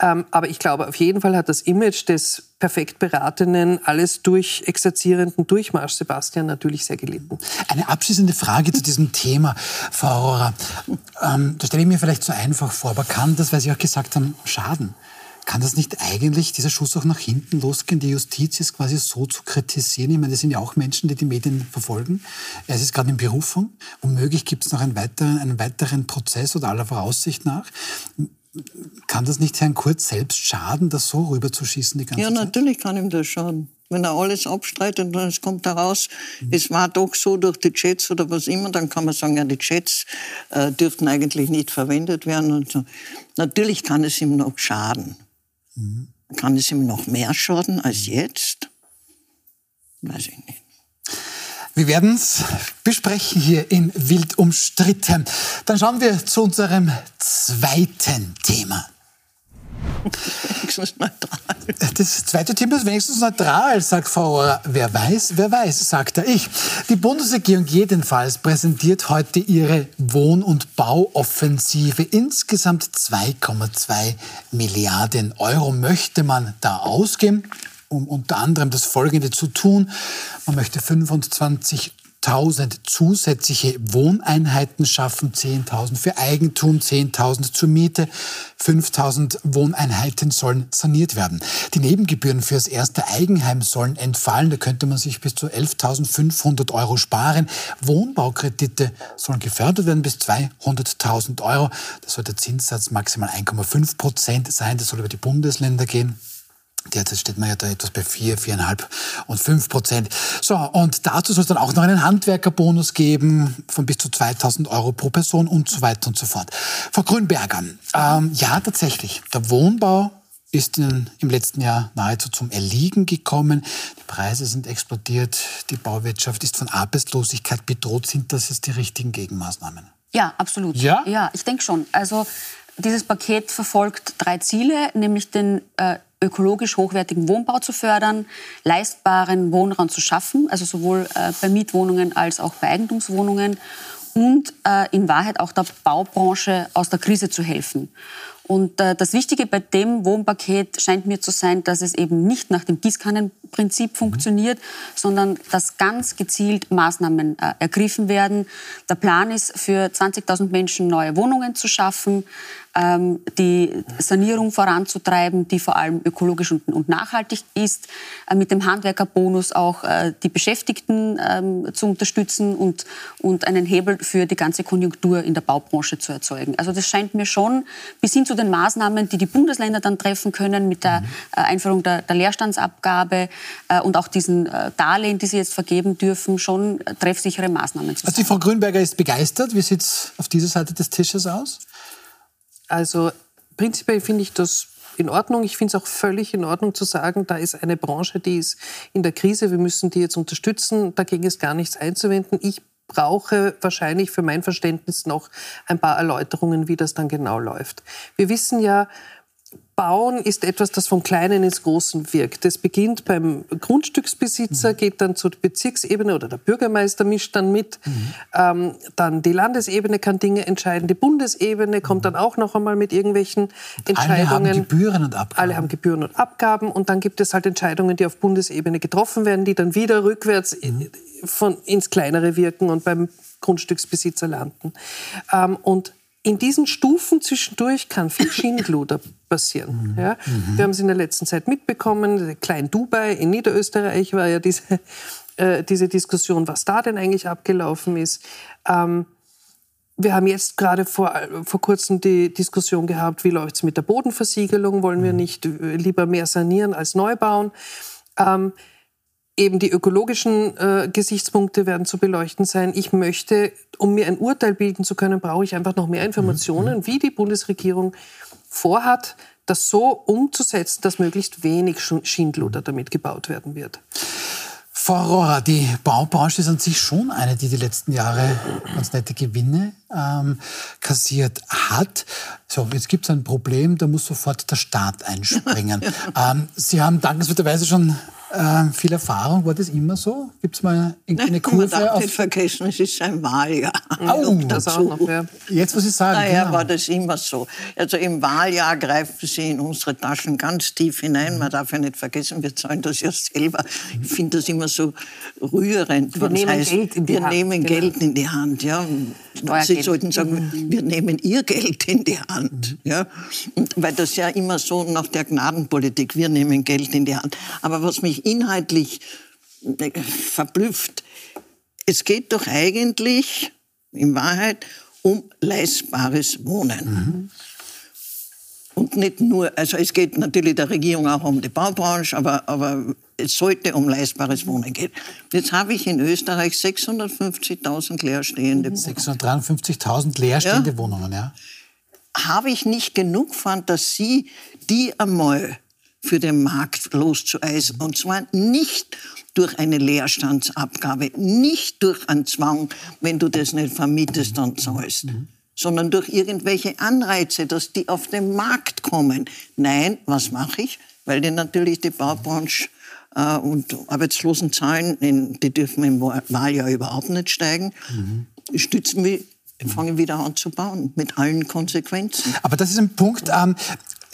S4: Ähm, aber ich glaube, auf jeden Fall hat das Image des perfekt beratenen, alles durchexerzierenden Durchmarsch Sebastian natürlich sehr gelitten.
S1: Eine abschließende Frage zu diesem Thema, Frau Aurora. Ähm, da stelle ich mir vielleicht so einfach vor, aber kann das, weil Sie auch gesagt haben, schaden? Kann das nicht eigentlich dieser Schuss auch nach hinten losgehen, die Justiz ist quasi so zu kritisieren? Ich meine, das sind ja auch Menschen, die die Medien verfolgen. Er ist gerade in Berufung. Womöglich gibt es noch einen weiteren, einen weiteren Prozess oder aller Voraussicht nach. Kann das nicht Herrn Kurz selbst schaden, das so rüberzuschießen die ganze
S2: ja,
S1: Zeit?
S2: Ja, natürlich kann ihm das schaden. Wenn er alles abstreitet und es kommt heraus, mhm. es war doch so durch die Chats oder was immer, dann kann man sagen, ja, die Chats äh, dürften eigentlich nicht verwendet werden. Und so. Natürlich kann es ihm noch schaden. Mhm. Kann es ihm noch mehr schaden als jetzt? Weiß ich nicht.
S1: Wir werden es besprechen hier in Wild umstritten. Dann schauen wir zu unserem zweiten Thema.
S2: Neutral.
S1: Das zweite Thema ist wenigstens neutral, sagt Frau Rohrer. Wer weiß, wer weiß, sagt er ich. Die Bundesregierung jedenfalls präsentiert heute ihre Wohn- und Bauoffensive. Insgesamt 2,2 Milliarden Euro möchte man da ausgeben, um unter anderem das Folgende zu tun. Man möchte 25 1000 zusätzliche Wohneinheiten schaffen, 10.000 für Eigentum, 10.000 zur Miete, 5.000 Wohneinheiten sollen saniert werden. Die Nebengebühren für das erste Eigenheim sollen entfallen, da könnte man sich bis zu 11.500 Euro sparen. Wohnbaukredite sollen gefördert werden bis 200.000 Euro. Da soll der Zinssatz maximal 1,5 Prozent sein, das soll über die Bundesländer gehen. Derzeit steht man ja da etwas bei 4, 4,5 und 5 Prozent. So, und dazu soll es dann auch noch einen Handwerkerbonus geben von bis zu 2000 Euro pro Person und so weiter und so fort. Frau Grünberger, ähm, ja, tatsächlich, der Wohnbau ist in, im letzten Jahr nahezu zum Erliegen gekommen. Die Preise sind explodiert, die Bauwirtschaft ist von Arbeitslosigkeit bedroht. Sind das jetzt die richtigen Gegenmaßnahmen?
S3: Ja, absolut.
S1: Ja?
S3: Ja, ich denke schon. Also dieses Paket verfolgt drei Ziele, nämlich den äh, ökologisch hochwertigen Wohnbau zu fördern, leistbaren Wohnraum zu schaffen, also sowohl äh, bei Mietwohnungen als auch bei Eigentumswohnungen und äh, in Wahrheit auch der Baubranche aus der Krise zu helfen. Und äh, das Wichtige bei dem Wohnpaket scheint mir zu sein, dass es eben nicht nach dem Gießkannenprinzip mhm. funktioniert, sondern dass ganz gezielt Maßnahmen äh, ergriffen werden. Der Plan ist, für 20.000 Menschen neue Wohnungen zu schaffen, ähm, die Sanierung voranzutreiben, die vor allem ökologisch und, und nachhaltig ist, äh, mit dem Handwerkerbonus auch äh, die Beschäftigten ähm, zu unterstützen und, und einen Hebel für die ganze Konjunktur in der Baubranche zu erzeugen. Also das scheint mir schon bis hin zu den Maßnahmen, die die Bundesländer dann treffen können mit der äh, Einführung der, der Leerstandsabgabe äh, und auch diesen äh, Darlehen, die sie jetzt vergeben dürfen, schon treffsichere Maßnahmen zu sein.
S1: Also die Frau Grünberger ist begeistert. Wie sieht es auf dieser Seite des Tisches aus?
S4: Also prinzipiell finde ich das in Ordnung. Ich finde es auch völlig in Ordnung zu sagen, da ist eine Branche, die ist in der Krise, wir müssen die jetzt unterstützen. Dagegen ist gar nichts einzuwenden. Ich brauche wahrscheinlich für mein Verständnis noch ein paar Erläuterungen, wie das dann genau läuft. Wir wissen ja, Bauen ist etwas, das vom Kleinen ins Großen wirkt. Das beginnt beim Grundstücksbesitzer, mhm. geht dann zur Bezirksebene oder der Bürgermeister mischt dann mit. Mhm. Ähm, dann die Landesebene kann Dinge entscheiden. Die Bundesebene kommt mhm. dann auch noch einmal mit irgendwelchen Entscheidungen.
S1: Alle haben Gebühren und Abgaben.
S4: Alle haben Gebühren und Abgaben. Und dann gibt es halt Entscheidungen, die auf Bundesebene getroffen werden, die dann wieder rückwärts mhm. von, ins Kleinere wirken und beim Grundstücksbesitzer landen. Ähm, und in diesen Stufen zwischendurch kann viel Schindluder passieren. Mhm. Ja? Mhm. Wir haben es in der letzten Zeit mitbekommen, Klein Dubai in Niederösterreich war ja diese, äh, diese Diskussion, was da denn eigentlich abgelaufen ist. Ähm, wir haben jetzt gerade vor, vor kurzem die Diskussion gehabt, wie läuft es mit der Bodenversiegelung? Wollen wir mhm. nicht äh, lieber mehr sanieren als neu bauen? Ähm, Eben die ökologischen äh, Gesichtspunkte werden zu beleuchten sein. Ich möchte, um mir ein Urteil bilden zu können, brauche ich einfach noch mehr Informationen, mhm. wie die Bundesregierung vorhat, das so umzusetzen, dass möglichst wenig Schindluder damit gebaut werden wird.
S1: Frau Rohrer, die Baubranche ist an sich schon eine, die die letzten Jahre ganz nette Gewinne ähm, kassiert hat. So, jetzt gibt es ein Problem, da muss sofort der Staat einspringen. ähm, Sie haben dankenswerterweise schon äh, viel Erfahrung. War das immer so? Gibt es mal eine Kurve? Man
S2: darf nicht vergessen, es ist ein Wahljahr.
S1: Oh, das auch noch, ja. Jetzt, was ich sagen
S2: Daher genau. war das immer so. Also im Wahljahr greifen sie in unsere Taschen ganz tief hinein. Man darf ja nicht vergessen, wir zahlen das ja selber. Ich finde das immer so rührend.
S4: Wir nehmen heißt, Geld in die
S2: wir
S4: Hand.
S2: Wir nehmen genau. Geld in die Hand. Ja. Sie sollten sagen, mhm. wir nehmen ihr Geld in die Hand. Ja. Und weil das ja immer so nach der Gnadenpolitik, wir nehmen Geld in die Hand. Aber was mich inhaltlich äh, verblüfft. Es geht doch eigentlich in Wahrheit um leistbares Wohnen. Mhm. Und nicht nur, also es geht natürlich der Regierung auch um die Baubranche, aber, aber es sollte um leistbares Wohnen gehen. Jetzt habe ich in Österreich 650.000 leerstehende
S1: Wohnungen. 653.000 leerstehende ja? Wohnungen, ja.
S2: Habe ich nicht genug Fantasie, die einmal für den Markt loszueisen. Und zwar nicht durch eine Leerstandsabgabe, nicht durch einen Zwang, wenn du das nicht vermietest, dann zahlst. Mhm. sondern durch irgendwelche Anreize, dass die auf den Markt kommen. Nein, was mache ich? Weil die natürlich die Baubranche äh, und Arbeitslosenzahlen, die dürfen im Wahljahr überhaupt nicht steigen, mhm. stützen wir fangen wieder an zu bauen, mit allen Konsequenzen.
S1: Aber das ist ein Punkt, ähm,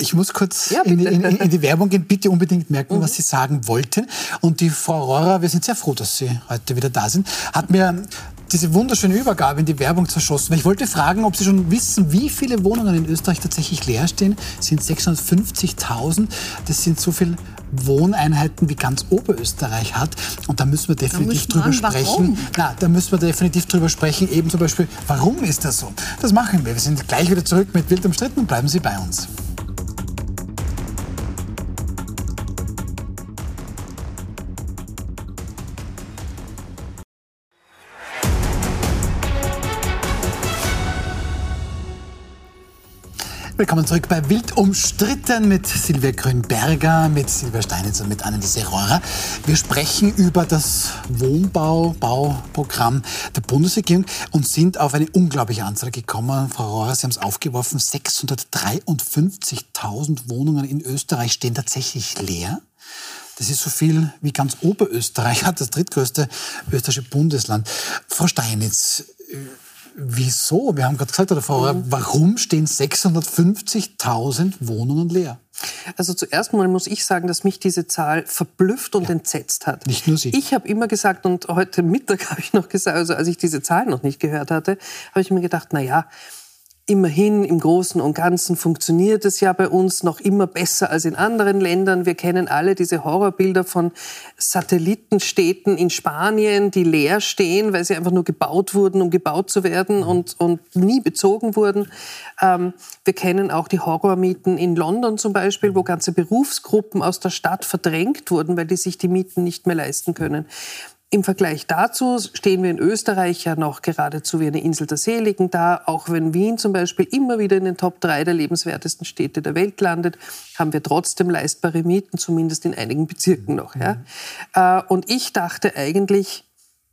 S1: Ich muss kurz ja, in, in, in, die Werbung gehen. Bitte unbedingt merken, mhm. was Sie sagen wollten. Und die Frau Rohrer, wir sind sehr froh, dass Sie heute wieder da sind, hat mir diese wunderschöne Übergabe in die Werbung zerschossen. Ich wollte fragen, ob Sie schon wissen, wie viele Wohnungen in Österreich tatsächlich leer stehen. Das sind 650.000. Das sind so viele Wohneinheiten wie ganz Oberösterreich hat. Und da müssen wir definitiv drüber an, sprechen. Warum? Na, da müssen wir definitiv drüber sprechen. Eben zum Beispiel, warum ist das so? Das machen wir. Wir sind gleich wieder zurück mit Wild umstritten und bleiben Sie bei uns. Willkommen zurück bei Wild umstritten mit Silvia Grünberger, mit Silvia Steinitz und mit Anneliese Rohrer. Wir sprechen über das Wohnbau-Bauprogramm der Bundesregierung und sind auf eine unglaubliche Anzahl gekommen. Frau Rohrer, Sie haben es aufgeworfen, 653.000 Wohnungen in Österreich stehen tatsächlich leer. Das ist so viel wie ganz Oberösterreich hat, das drittgrößte österreichische Bundesland. Frau Steinitz, Wieso? Wir haben gerade gesagt, oder Frau, mhm. warum stehen 650.000 Wohnungen leer?
S4: Also zuerst mal muss ich sagen, dass mich diese Zahl verblüfft und ja. entsetzt hat.
S1: Nicht nur Sie.
S4: Ich habe immer gesagt, und heute Mittag habe ich noch gesagt, also als ich diese Zahl noch nicht gehört hatte, habe ich mir gedacht, na ja, Immerhin im Großen und Ganzen funktioniert es ja bei uns noch immer besser als in anderen Ländern. Wir kennen alle diese Horrorbilder von Satellitenstädten in Spanien, die leer stehen, weil sie einfach nur gebaut wurden, um gebaut zu werden und, und nie bezogen wurden. Ähm, wir kennen auch die Horrormieten in London zum Beispiel, wo ganze Berufsgruppen aus der Stadt verdrängt wurden, weil die sich die Mieten nicht mehr leisten können. Im Vergleich dazu stehen wir in Österreich ja noch geradezu wie eine Insel der Seligen da. Auch wenn Wien zum Beispiel immer wieder in den Top 3 der lebenswertesten Städte der Welt landet, haben wir trotzdem leistbare Mieten, zumindest in einigen Bezirken noch. Ja. Äh, und ich dachte eigentlich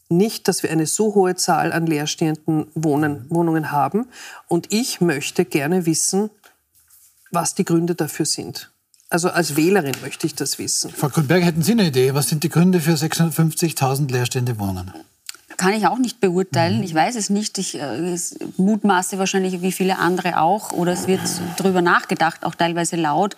S4: nicht, dass wir eine so hohe Zahl an leerstehenden Wohnen, Wohnungen haben. Und ich möchte gerne wissen, was die Gründe dafür sind. Also als Wählerin möchte ich das wissen.
S1: Frau Grünberg, hätten Sie eine Idee? Was sind die Gründe für 650.000 leerstehende Wohnungen?
S3: Kann ich auch nicht beurteilen. Mhm. Ich weiß es nicht. Ich äh, mutmaße wahrscheinlich wie viele andere auch. Oder es wird darüber nachgedacht, auch teilweise laut,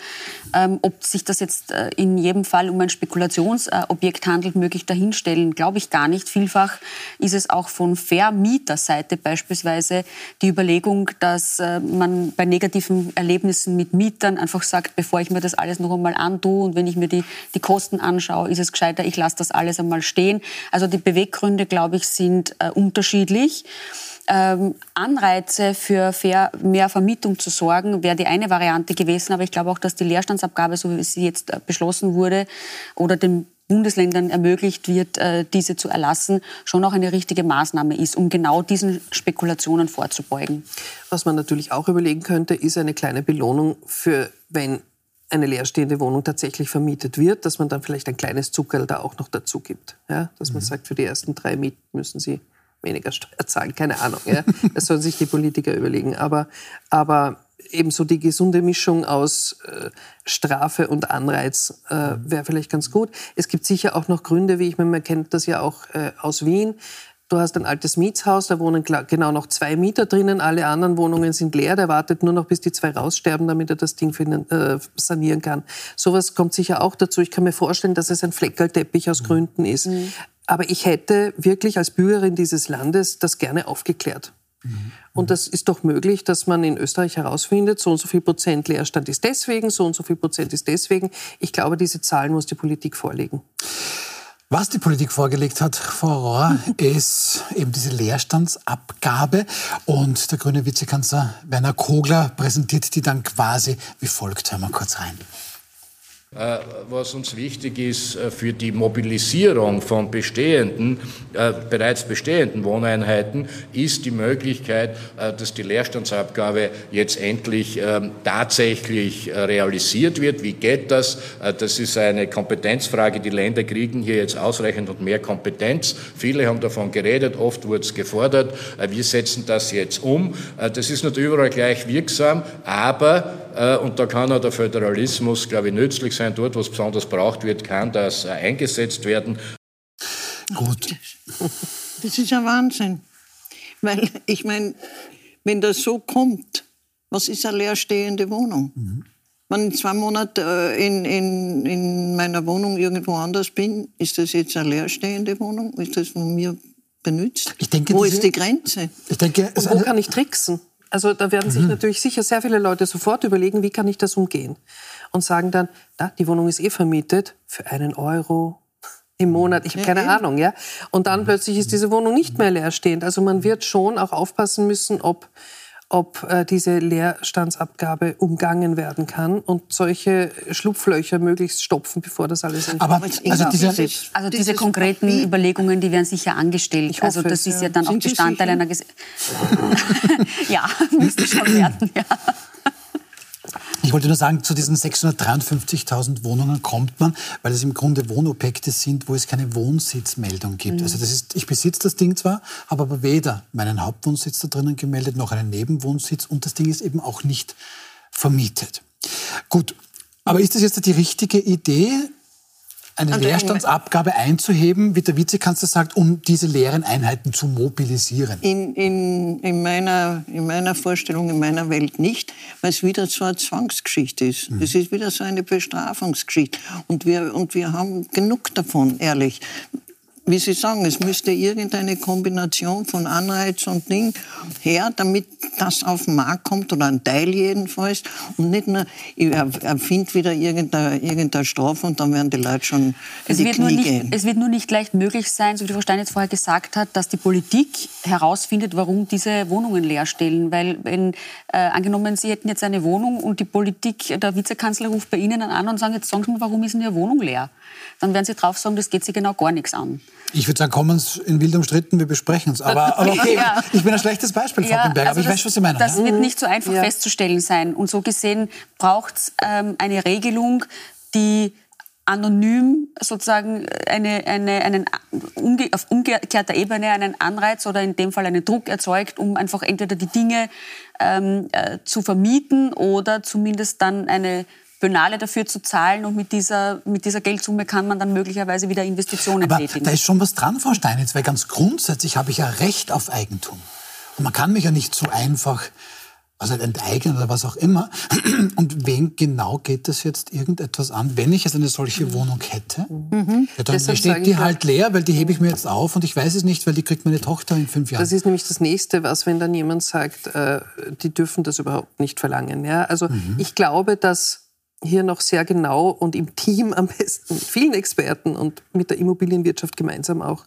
S3: ähm, ob sich das jetzt äh, in jedem Fall um ein Spekulationsobjekt handelt, möglich dahinstellen. Glaube ich gar nicht. Vielfach ist es auch von Vermieterseite beispielsweise die Überlegung, dass äh, man bei negativen Erlebnissen mit Mietern einfach sagt, bevor ich mir das alles noch einmal antue und wenn ich mir die, die Kosten anschaue, ist es gescheiter, ich lasse das alles einmal stehen. Also die Beweggründe, glaube ich, sind äh, unterschiedlich. Ähm, Anreize für fair, mehr Vermietung zu sorgen, wäre die eine Variante gewesen. Aber ich glaube auch, dass die Leerstandsabgabe, so wie sie jetzt äh, beschlossen wurde, oder den Bundesländern ermöglicht wird, äh, diese zu erlassen, schon auch eine richtige Maßnahme ist, um genau diesen Spekulationen vorzubeugen.
S4: Was man natürlich auch überlegen könnte, ist eine kleine Belohnung für, wenn eine leerstehende Wohnung tatsächlich vermietet wird, dass man dann vielleicht ein kleines Zuckerl da auch noch dazu gibt. Ja? Dass man mhm. sagt, für die ersten drei Mieten müssen Sie weniger Steuer zahlen. Keine Ahnung. Ja? Das sollen sich die Politiker überlegen. Aber, aber ebenso die gesunde Mischung aus äh, Strafe und Anreiz äh, mhm. wäre vielleicht ganz gut. Es gibt sicher auch noch Gründe, wie ich meine, man kennt das ja auch äh, aus Wien. Du hast ein altes Mietshaus, da wohnen genau noch zwei Mieter drinnen, alle anderen Wohnungen sind leer, der wartet nur noch, bis die zwei raussterben, damit er das Ding äh, sanieren kann. Sowas kommt sicher auch dazu. Ich kann mir vorstellen, dass es ein Fleckerlteppich aus mhm. Gründen ist. Mhm. Aber ich hätte wirklich als Bürgerin dieses Landes das gerne aufgeklärt. Mhm. Und das ist doch möglich, dass man in Österreich herausfindet, so und so viel Prozent Leerstand ist deswegen, so und so viel Prozent ist deswegen. Ich glaube, diese Zahlen muss die Politik vorlegen.
S1: Was die Politik vorgelegt hat, Frau Rohr, ist eben diese Leerstandsabgabe. Und der grüne Vizekanzler Werner Kogler präsentiert die dann quasi wie folgt. Hören wir kurz rein.
S6: Äh, was uns wichtig ist äh, für die Mobilisierung von bestehenden, äh, bereits bestehenden Wohneinheiten, ist die Möglichkeit, dass die Leerstandsabgabe jetzt endlich ähm, tatsächlich realisiert wird. Wie geht das? Das ist eine Kompetenzfrage. Die Länder kriegen hier jetzt ausreichend und mehr Kompetenz. Viele haben davon geredet, oft wurde es gefordert. Wir setzen das jetzt um. Das ist nicht überall gleich wirksam, aber und da kann auch der Föderalismus, glaube ich, nützlich sein. Dort, wo es besonders braucht wird, kann das äh, eingesetzt werden.
S2: Gut. Das ist ein Wahnsinn. Weil, ich meine, wenn das so kommt, was ist eine leerstehende Wohnung? Mhm. wenn ich zwei Monate äh, in, in, in meiner Wohnung irgendwo anders bin, ist das jetzt eine leerstehende Wohnung? Ist das von mir benutzt?
S1: Ich denke,
S2: Wo
S1: diese-
S2: ist die Grenze?
S1: Ich denke,
S4: wo
S1: eine-
S4: kann ich tricksen? Also da werden sich natürlich sicher sehr viele Leute sofort überlegen, wie kann ich das umgehen? Und sagen dann, na, die Wohnung ist eh vermietet für einen Euro im Monat. Ich habe keine Ahnung, ja. Und dann plötzlich ist diese Wohnung nicht mehr leerstehend. Also man wird schon auch aufpassen müssen, ob ob äh, diese Leerstandsabgabe umgangen werden kann und solche Schlupflöcher möglichst stopfen, bevor das alles in
S1: Aber also dieser,
S2: dieses-
S3: Also diese konkreten
S2: Papier-
S3: Überlegungen, die werden sicher angestellt.
S4: Ich hoffe
S3: also das ist
S4: ja.
S3: ja dann auch Bestandteil einer Ges Ja, müsste schon werden, ja.
S1: Ich wollte nur sagen, zu diesen 653.000 Wohnungen kommt man, weil es im Grunde Wohnobjekte sind, wo es keine Wohnsitzmeldung gibt. Also das ist, ich besitze das Ding zwar, habe aber weder meinen Hauptwohnsitz da drinnen gemeldet, noch einen Nebenwohnsitz und das Ding ist eben auch nicht vermietet. Gut, aber ist das jetzt die richtige Idee, eine Leerstandsabgabe einzuheben, wie der Vizekanzler sagt, um diese leeren Einheiten zu mobilisieren?
S2: In, in, in, meiner, in meiner Vorstellung, in meiner Welt nicht, weil es wieder so eine Zwangsgeschichte ist. Es ist wieder so eine Bestrafungsgeschichte. Und wir, und wir haben genug davon, ehrlich. Wie Sie sagen, es müsste irgendeine Kombination von Anreiz und Ding her, damit das auf den Markt kommt, oder ein Teil jedenfalls. Und nicht nur, ich er- erfinde wieder irgendeine, irgendeine Strafe und dann werden die Leute schon in
S3: Es
S2: die
S3: wird, nur
S2: Knie
S3: nicht,
S2: gehen.
S3: es wird nur nicht leicht möglich sein, so wie die Frau Stein jetzt vorher gesagt hat, dass die Politik herausfindet, warum diese Wohnungen leer stehen. Weil, wenn, äh, angenommen, Sie hätten jetzt eine Wohnung und die Politik, der Vizekanzler ruft bei Ihnen an und sagt, jetzt sagen Sie mir, warum ist denn Ihre Wohnung leer? Dann werden Sie drauf sagen, das geht Sie genau gar nichts an.
S1: Ich würde sagen, kommen Sie in wild umstritten, wir besprechen es. Aber, aber okay,
S3: Ja.
S1: ich bin ein schlechtes Beispiel, Frau Falkenberg, aber ich
S3: also
S1: weiß, was Sie meinen.
S3: Das
S1: ja?
S3: wird nicht so einfach
S4: Ja.
S3: festzustellen sein. Und so gesehen braucht es ähm, eine Regelung, die anonym sozusagen eine, eine, einen, umge auf umgekehrter Ebene einen Anreiz oder in dem Fall einen Druck erzeugt, um einfach entweder die Dinge ähm, äh, zu vermieten oder zumindest dann eine Bönale dafür zu zahlen und mit dieser, mit dieser Geldsumme kann man dann möglicherweise wieder Investitionen
S1: Aber
S3: tätigen.
S1: da ist schon was dran, Frau Steinitz, weil ganz grundsätzlich habe ich ja Recht auf Eigentum. Und man kann mich ja nicht so einfach also enteignen oder was auch immer. Und wen genau geht das jetzt irgendetwas an? Wenn ich jetzt eine solche Wohnung hätte, ja, dann
S4: Deshalb
S1: steht die halt leer, weil die hebe ich mir jetzt auf und ich weiß es nicht, weil die kriegt meine Tochter in fünf Jahren.
S4: Das ist nämlich das Nächste, was, wenn dann jemand sagt, äh, die dürfen das überhaupt nicht verlangen. Ja? Also ich glaube, dass hier noch sehr genau und im Team am besten mit vielen Experten und mit der Immobilienwirtschaft gemeinsam auch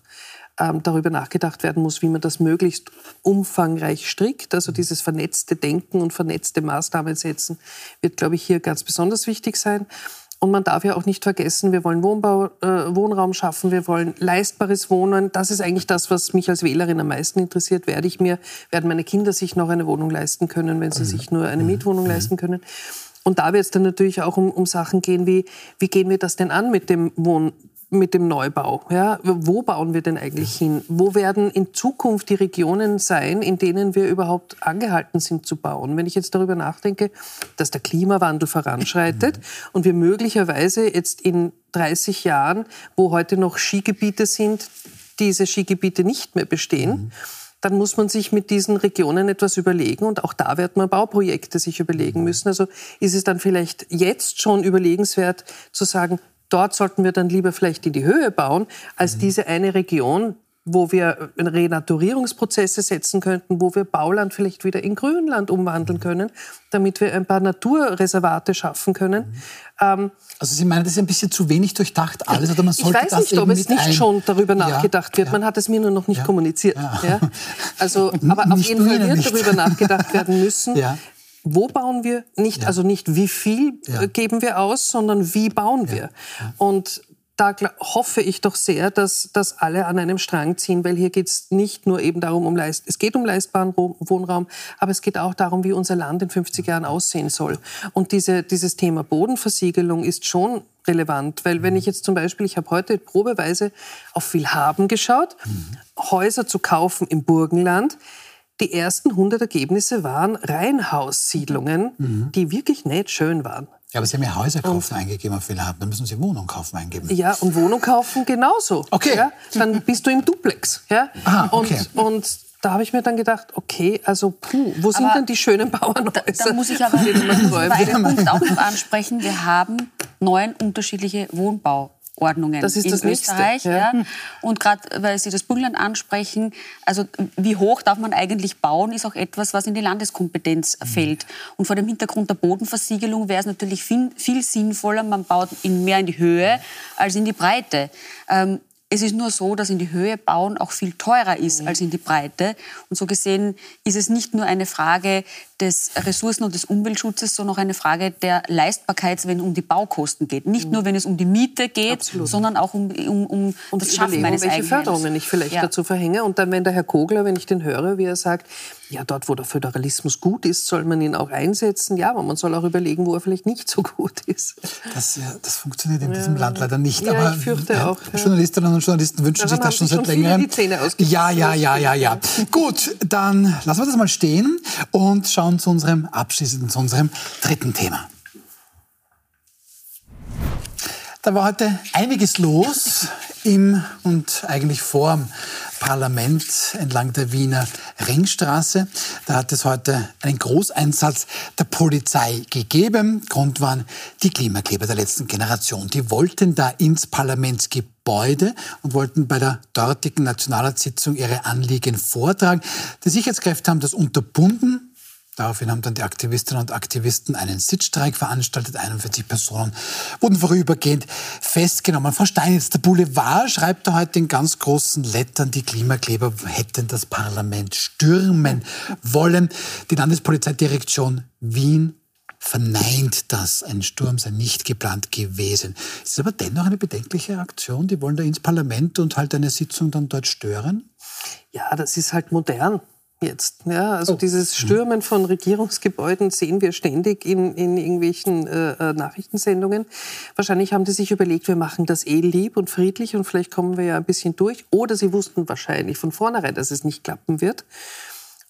S4: ähm, darüber nachgedacht werden muss, wie man das möglichst umfangreich strickt. Also dieses vernetzte Denken und vernetzte Maßnahmen setzen wird, glaube ich, hier ganz besonders wichtig sein. Und man darf ja auch nicht vergessen, wir wollen Wohnbau, äh, Wohnraum schaffen, wir wollen leistbares Wohnen. Das ist eigentlich das, was mich als Wählerin am meisten interessiert. Werde ich mir, werden meine Kinder sich noch eine Wohnung leisten können, wenn sie sich nur eine Mietwohnung leisten können? Und da wird es dann natürlich auch um, um Sachen gehen wie, wie gehen wir das denn an mit dem Wohn mit dem Neubau. Ja, wo bauen wir denn eigentlich hin? Wo werden in Zukunft die Regionen sein, in denen wir überhaupt angehalten sind zu bauen? Wenn ich jetzt darüber nachdenke, dass der Klimawandel voranschreitet und wir möglicherweise jetzt in 30 Jahren, wo heute noch Skigebiete sind, diese Skigebiete nicht mehr bestehen, dann muss man sich mit diesen Regionen etwas überlegen und auch da wird man Bauprojekte sich überlegen müssen. Also ist es dann vielleicht jetzt schon überlegenswert zu sagen, dort sollten wir dann lieber vielleicht in die Höhe bauen, als diese eine Region, wo wir Renaturierungsprozesse setzen könnten, wo wir Bauland vielleicht wieder in Grünland umwandeln können, damit wir ein paar Naturreservate schaffen können. Ähm,
S1: Also Sie meinen, das ist ein bisschen zu wenig durchdacht alles, oder man
S4: ich
S1: sollte
S4: weiß
S1: das
S4: nicht, ob es nicht schon darüber nachgedacht wird.
S1: ja.
S4: Man hat es mir nur noch nicht
S1: Ja.
S4: kommuniziert.
S1: Ja.
S4: Also, aber auf jeden Fall wird darüber nachgedacht werden müssen. Wo bauen wir? Nicht, also nicht wie viel äh, geben wir aus, sondern wie bauen wir? Und da hoffe ich doch sehr, dass, dass alle an einem Strang ziehen, weil hier geht es nicht nur eben darum, um Leist es geht um leistbaren Wo- Wohnraum, aber es geht auch darum, wie unser Land in 50 Jahren aussehen soll. Und diese, dieses Thema Bodenversiegelung ist schon relevant, weil wenn ich jetzt zum Beispiel, ich habe heute probeweise auf Willhaben geschaut, Häuser zu kaufen im Burgenland, die ersten 100 Ergebnisse waren Reihenhaussiedlungen, die wirklich nicht schön waren.
S1: Ja, aber Sie haben ja Häuser kaufen eingegeben auf Willhaben, dann müssen Sie Wohnung kaufen eingeben.
S4: Ja, und Wohnung kaufen genauso.
S1: Okay.
S4: Ja? Dann bist du im Duplex. Ja?
S1: Ah, okay.
S4: und, und da habe ich mir dann gedacht, okay, also puh, wo sind
S3: Aber
S4: denn die schönen Bauernhäuser?
S3: Da, da muss ich aber einen Punkt auch noch ansprechen. Wir haben neun unterschiedliche Wohnbauordnungen
S4: Das ist
S3: in
S4: das Nächste,
S3: Österreich.
S4: ja.
S3: Ja. Und gerade weil Sie das Burgenland ansprechen, also wie hoch darf man eigentlich bauen, ist auch etwas, was in die Landeskompetenz fällt. Und vor dem Hintergrund der Bodenversiegelung wäre es natürlich viel, viel sinnvoller, man baut in mehr in die Höhe als in die Breite. Ähm, es ist nur so, dass in die Höhe bauen auch viel teurer ist als in die Breite. Und so gesehen ist es nicht nur eine Frage des Ressourcen- und des Umweltschutzes, sondern auch eine Frage der Leistbarkeit, wenn es um die Baukosten geht. Nicht nur, wenn es um die Miete geht, sondern auch um, um, um
S4: und
S3: das Schaffen
S4: Überlegung,
S3: eines
S4: welche
S3: Eigenheims.
S4: Förderungen ich vielleicht
S3: Ja.
S4: dazu verhänge. Und dann, wenn der Herr Kogler, wenn ich den höre, wie er sagt, ja, dort, wo der Föderalismus gut ist, soll man ihn auch einsetzen. Ja, aber man soll auch überlegen, wo er vielleicht nicht so gut ist.
S1: Das, das funktioniert in diesem Land leider nicht.
S4: Ja,
S1: aber
S4: ich fürchte auch.
S1: Journalistinnen und Journalisten wünschen
S4: Daran
S1: sich das schon seit längerem. Ja, ja, ja, ja, ja. Gut, dann lassen wir das mal stehen und schauen zu unserem abschließenden, zu unserem dritten Thema. Da war heute einiges los im und eigentlich vorm Parlament entlang der Wiener Ringstraße. Da hat es heute einen Großeinsatz der Polizei gegeben. Grund waren die Klimakleber der letzten Generation. Die wollten da ins Parlamentsgebäude und wollten bei der dortigen Nationalratssitzung ihre Anliegen vortragen. Die Sicherheitskräfte haben das unterbunden. Daraufhin haben dann die Aktivistinnen und Aktivisten einen Sitzstreik veranstaltet. 41 Personen wurden vorübergehend festgenommen. Frau Steinitz, der Boulevard schreibt da heute in ganz großen Lettern, die Klimakleber hätten das Parlament stürmen wollen. Die Landespolizeidirektion Wien verneint das. Ein Sturm sei nicht geplant gewesen. Es ist aber dennoch eine bedenkliche Aktion. Die wollen da ins Parlament und halt eine Sitzung dann dort stören.
S4: Ja, das ist halt modern jetzt. Ja, also dieses Stürmen von Regierungsgebäuden sehen wir ständig in, in irgendwelchen äh, äh, Nachrichtensendungen. Wahrscheinlich haben die sich überlegt, wir machen das eh lieb und friedlich und vielleicht kommen wir ja ein bisschen durch. Oder sie wussten wahrscheinlich von vornherein, dass es nicht klappen wird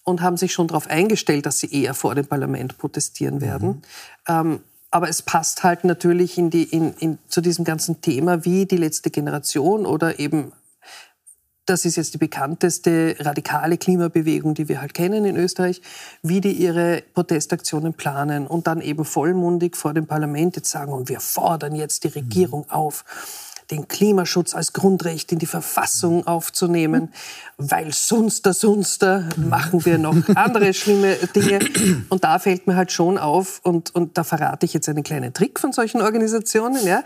S4: und haben sich schon darauf eingestellt, dass sie eher vor dem Parlament protestieren werden. Ähm, aber es passt halt natürlich in die, in, in, zu diesem ganzen Thema, wie die letzte Generation oder eben das ist jetzt die bekannteste radikale Klimabewegung, die wir halt kennen in Österreich, wie die ihre Protestaktionen planen und dann eben vollmundig vor dem Parlament jetzt sagen, und wir fordern jetzt die Regierung auf, den Klimaschutz als Grundrecht in die Verfassung aufzunehmen, weil sonst, sonst machen wir noch andere schlimme Dinge. Und da fällt mir halt schon auf, und, und da verrate ich jetzt einen kleinen Trick von solchen Organisationen, ja.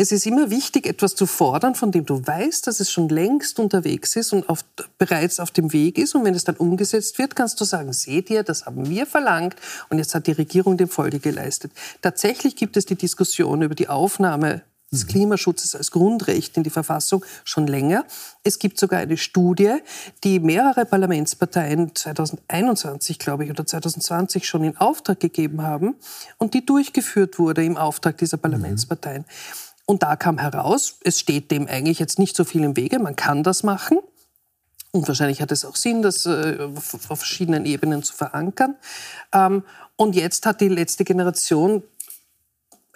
S4: Es ist immer wichtig, etwas zu fordern, von dem du weißt, dass es schon längst unterwegs ist und auf, bereits auf dem Weg ist. Und wenn es dann umgesetzt wird, kannst du sagen, seht ihr, das haben wir verlangt und jetzt hat die Regierung dem Folge geleistet. Tatsächlich gibt es die Diskussion über die Aufnahme des Klimaschutzes als Grundrecht in die Verfassung schon länger. Es gibt sogar eine Studie, die mehrere Parlamentsparteien 2021, glaube ich, oder 2020 schon in Auftrag gegeben haben und die durchgeführt wurde im Auftrag dieser Parlamentsparteien. Und da kam heraus, es steht dem eigentlich jetzt nicht so viel im Wege, man kann das machen. Und wahrscheinlich hat es auch Sinn, das äh, auf verschiedenen Ebenen zu verankern. Ähm, und jetzt hat die letzte Generation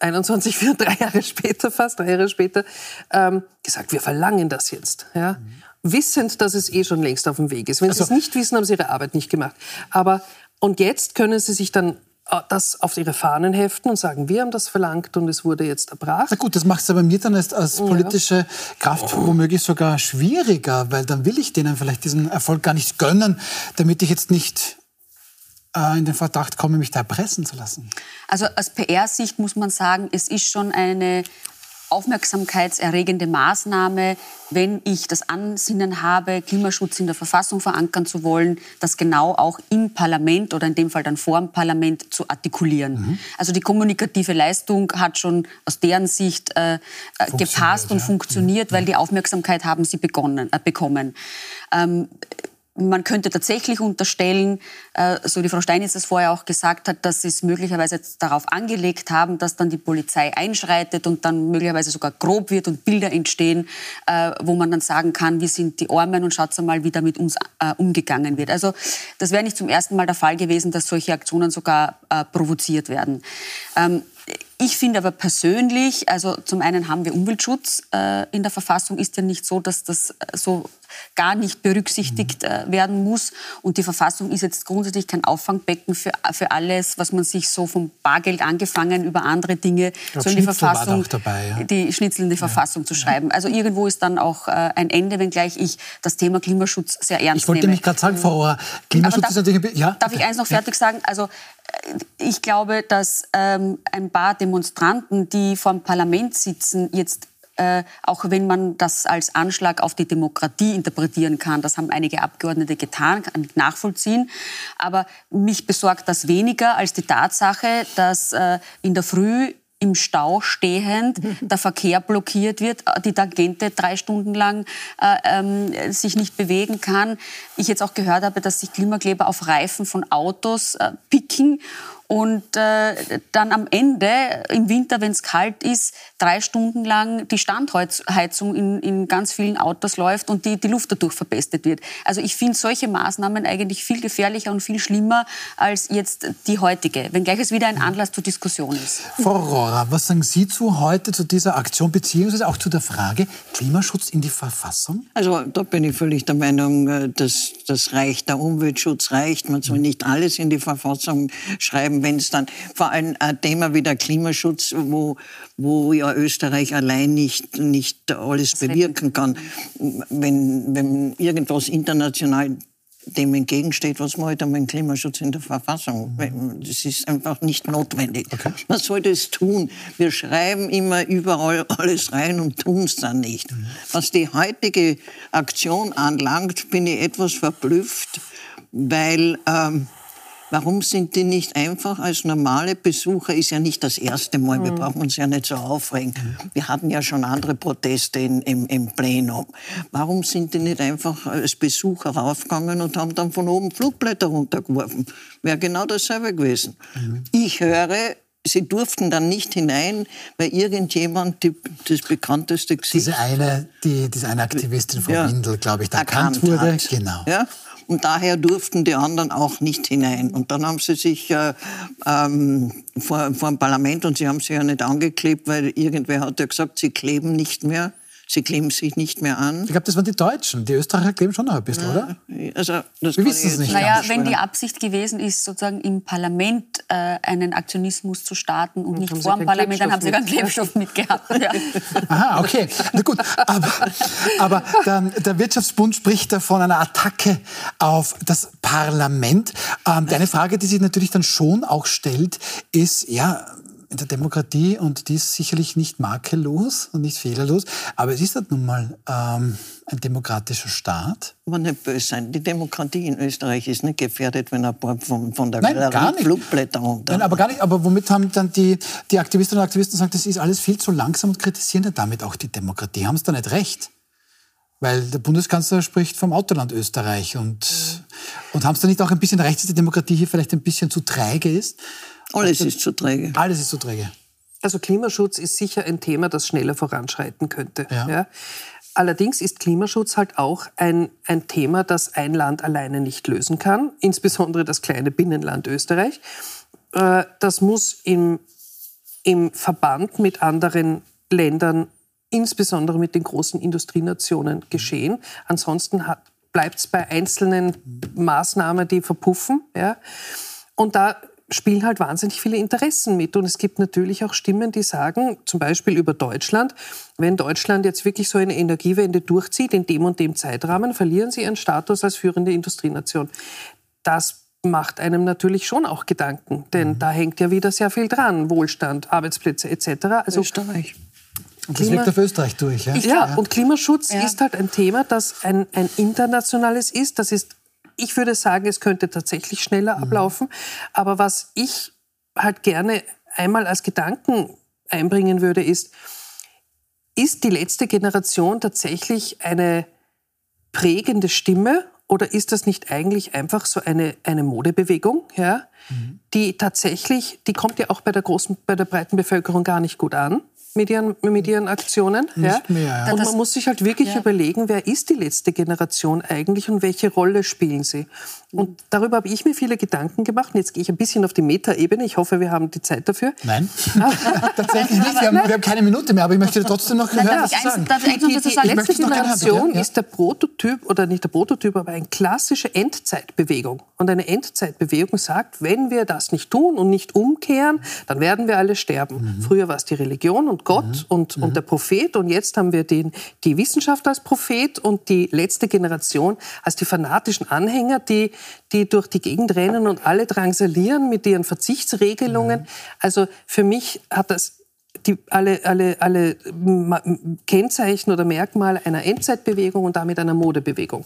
S4: 21, vier, drei Jahre später, fast drei Jahre später, ähm, gesagt, wir verlangen das jetzt. Ja? Wissend, dass es eh schon längst auf dem Weg ist. Wenn sie es nicht wissen, haben sie ihre Arbeit nicht gemacht. Aber, und jetzt können sie sich dann äh, das auf ihre Fahnen heften und sagen, wir haben das verlangt und es wurde jetzt erbracht.
S1: Na gut, das macht es aber mir dann als, als politische Kraft womöglich sogar schwieriger, weil dann will ich denen vielleicht diesen Erfolg gar nicht gönnen, damit ich jetzt nicht äh, in den Verdacht komme, mich da erpressen zu lassen.
S3: Also aus PR-Sicht muss man sagen, es ist schon eine aufmerksamkeitserregende Maßnahme, wenn ich das Ansinnen habe, Klimaschutz in der Verfassung verankern zu wollen, das genau auch im Parlament oder in dem Fall dann vor dem Parlament zu artikulieren. Also die kommunikative Leistung hat schon aus deren Sicht äh, äh, gepasst und
S1: ja.
S3: funktioniert, weil die Aufmerksamkeit haben sie begonnen, äh, bekommen. Ähm, man könnte tatsächlich unterstellen, äh, so wie Frau Steinitz das vorher auch gesagt hat, dass sie es möglicherweise jetzt darauf angelegt haben, dass dann die Polizei einschreitet und dann möglicherweise sogar grob wird und Bilder entstehen, äh, wo man dann sagen kann, wir sind die Armen und schaut mal, wie da mit uns äh, umgegangen wird. Also das wäre nicht zum ersten Mal der Fall gewesen, dass solche Aktionen sogar provoziert werden. Ähm, ich finde aber persönlich, also zum einen haben wir Umweltschutz äh, in der Verfassung, ist ja nicht so, dass das so gar nicht berücksichtigt äh, werden muss. Und die Verfassung ist jetzt grundsätzlich kein Auffangbecken für, für alles, was man sich so vom Bargeld angefangen über andere Dinge
S1: glaub,
S3: so in die Verfassung,
S1: dabei, ja.
S3: die Schnitzel in die Verfassung zu schreiben. Also irgendwo ist dann auch äh, ein Ende, wenngleich ich das Thema Klimaschutz sehr ernst
S1: Ich wollte
S3: nehme.
S1: mich gerade sagen, Frau Ohr, Klimaschutz
S3: Aber
S1: ist natürlich... ein Ja,
S3: Darf ich eins noch fertig sagen? Also äh, ich glaube, dass ähm, ein paar Demonstranten, die vor dem Parlament sitzen, jetzt äh, auch wenn man das als Anschlag auf die Demokratie interpretieren kann, das haben einige Abgeordnete getan, kann ich nachvollziehen. Aber mich besorgt das weniger als die Tatsache, dass äh, in der Früh im Stau stehend der Verkehr blockiert wird, äh, die Tangente drei Stunden lang äh, ähm, sich nicht bewegen kann. Ich jetzt auch gehört habe, dass sich Klimakleber auf Reifen von Autos äh, picken und äh, dann am Ende im Winter, wenn es kalt ist, drei Stunden lang die Standheizung in, in ganz vielen Autos läuft und die, die Luft dadurch verpestet wird. Also ich finde solche Maßnahmen eigentlich viel gefährlicher und viel schlimmer als jetzt die heutige, wenngleich es wieder ein Anlass zur Diskussion ist.
S1: Frau Rohrer, was sagen Sie zu heute, zu dieser Aktion, beziehungsweise auch zu der Frage Klimaschutz in die Verfassung?
S2: Also da bin ich völlig der Meinung, äh, dass das reicht, der Umweltschutz reicht. Man soll nicht alles in die Verfassung schreiben, wenn es dann vor allem ein Thema wie der Klimaschutz, wo, wo ja Österreich allein nicht, nicht alles bewirken kann. Wenn, wenn irgendwas international dem entgegensteht, was man heute mit dem Klimaschutz in der Verfassung. Das ist einfach nicht notwendig. Man soll das tun. Wir schreiben immer überall alles rein und tun es dann nicht. Was die heutige Aktion anlangt, bin ich etwas verblüfft, weil ähm, Warum sind die nicht einfach als normale Besucher? Ist ja nicht das erste Mal. Wir brauchen uns ja nicht so aufregen. Wir hatten ja schon andere Proteste in, im, im Plenum. Warum sind die nicht einfach als Besucher raufgegangen und haben dann von oben Flugblätter runtergeworfen? Wäre genau dasselbe gewesen. Ich höre, sie durften dann nicht hinein, weil irgendjemand die, das bekannteste Gesicht
S1: Diese eine, die, diese eine Aktivistin von
S2: Ja.
S1: Windel, glaube ich, da erkannt wurde.
S2: hat.
S1: Genau.
S2: Ja? Und daher durften die anderen auch nicht hinein. Und dann haben sie sich äh, ähm, vor, vor dem Parlament, und sie haben sich ja nicht angeklebt, weil irgendwer hat ja gesagt, sie kleben nicht mehr. Sie kleben sich nicht mehr an.
S1: Ich glaube, das waren die Deutschen. Die Österreicher kleben schon noch ein bisschen, oder?
S2: Also, das
S1: Wir wissen es nicht.
S3: Naja, wenn die. Absicht gewesen ist, sozusagen im Parlament äh, einen Aktionismus zu starten und nicht
S4: haben sie
S3: vor dem Parlament, dann haben sie keinen Klebstoff mitgehabt. Ja.
S1: Aha, okay. Na gut, aber, aber der, der Wirtschaftsbund spricht da von einer Attacke auf das Parlament. Ähm, eine Frage, die sich natürlich dann schon auch stellt, ist, ja, in der Demokratie, und die ist sicherlich nicht makellos und nicht fehlerlos, aber es ist halt nun mal ähm, ein demokratischer Staat.
S2: Aber nicht böse sein. Die Demokratie in Österreich ist nicht gefährdet, wenn ein paar von, von der
S1: Nein, gar
S2: Galerie
S1: nicht.
S2: Flugblätter runter.
S1: Nein, aber gar nicht. Aber womit haben dann die, die Aktivistinnen und Aktivisten gesagt, das ist alles viel zu langsam und kritisieren ja damit auch die Demokratie? Haben sie da nicht recht? Weil der Bundeskanzler spricht vom Autoland Österreich und, und haben sie da nicht auch ein bisschen recht, dass die Demokratie hier vielleicht ein bisschen zu träge ist?
S2: Alles ist zu träge.
S1: Alles ist zu träge.
S4: Also Klimaschutz ist sicher ein Thema, das schneller voranschreiten könnte.
S1: Ja.
S4: Ja. Allerdings ist Klimaschutz halt auch ein, ein Thema, das ein Land alleine nicht lösen kann, insbesondere das kleine Binnenland Österreich. Äh, Das muss im, im Verband mit anderen Ländern, insbesondere mit den großen Industrienationen, geschehen. Ansonsten bleibt es bei einzelnen Maßnahmen, die verpuffen. Ja. Und da spielen halt wahnsinnig viele Interessen mit. Und es gibt natürlich auch Stimmen, die sagen, zum Beispiel über Deutschland, wenn Deutschland jetzt wirklich so eine Energiewende durchzieht, in dem und dem Zeitrahmen, verlieren sie ihren Status als führende Industrienation. Das macht einem natürlich schon auch Gedanken, denn da hängt ja wieder sehr viel dran. Wohlstand, Arbeitsplätze etc. Also
S2: Österreich.
S1: Und das
S4: Klima-
S1: wirkt auf Österreich durch. Ja?
S4: ja, und Klimaschutz
S3: Ja.
S4: ist halt ein Thema, das ein, ein internationales ist. Das ist, ich würde sagen, es könnte tatsächlich schneller ablaufen. Aber was ich halt gerne einmal als Gedanken einbringen würde, ist, ist die letzte Generation tatsächlich eine prägende Stimme oder ist das nicht eigentlich einfach so eine, eine Modebewegung, ja, die tatsächlich, die kommt ja auch bei der großen, bei der breiten Bevölkerung gar nicht gut an. Mit ihren, mit ihren Aktionen.
S1: Nicht
S4: ja.
S1: mehr, ja.
S4: Und man muss sich halt wirklich
S3: Ja.
S4: überlegen, wer ist die letzte Generation eigentlich und welche Rolle spielen sie. Und darüber habe ich mir viele Gedanken gemacht. Und jetzt gehe ich ein bisschen auf die Metaebene. Ich hoffe, wir haben die Zeit dafür.
S1: Nein, tatsächlich nicht. Wir haben, wir haben keine Minute mehr, aber ich möchte trotzdem noch hören, was
S3: ich
S1: sagen.
S3: darf ich
S4: Die, die, die letzte Generation
S1: ja.
S4: ist der Prototyp, oder nicht der Prototyp, aber eine klassische Endzeitbewegung. Und eine Endzeitbewegung sagt, wenn wir das nicht tun und nicht umkehren, dann werden wir alle sterben.
S1: Mhm.
S4: Früher war es die Religion und Gott und, und der Prophet und jetzt haben wir den, die Wissenschaft als Prophet und die letzte Generation als die fanatischen Anhänger, die, die durch die Gegend rennen und alle drangsalieren mit ihren Verzichtsregelungen.
S1: Mhm.
S4: Also für mich hat das die, alle, alle, alle Kennzeichen oder Merkmale einer Endzeitbewegung und damit einer Modebewegung.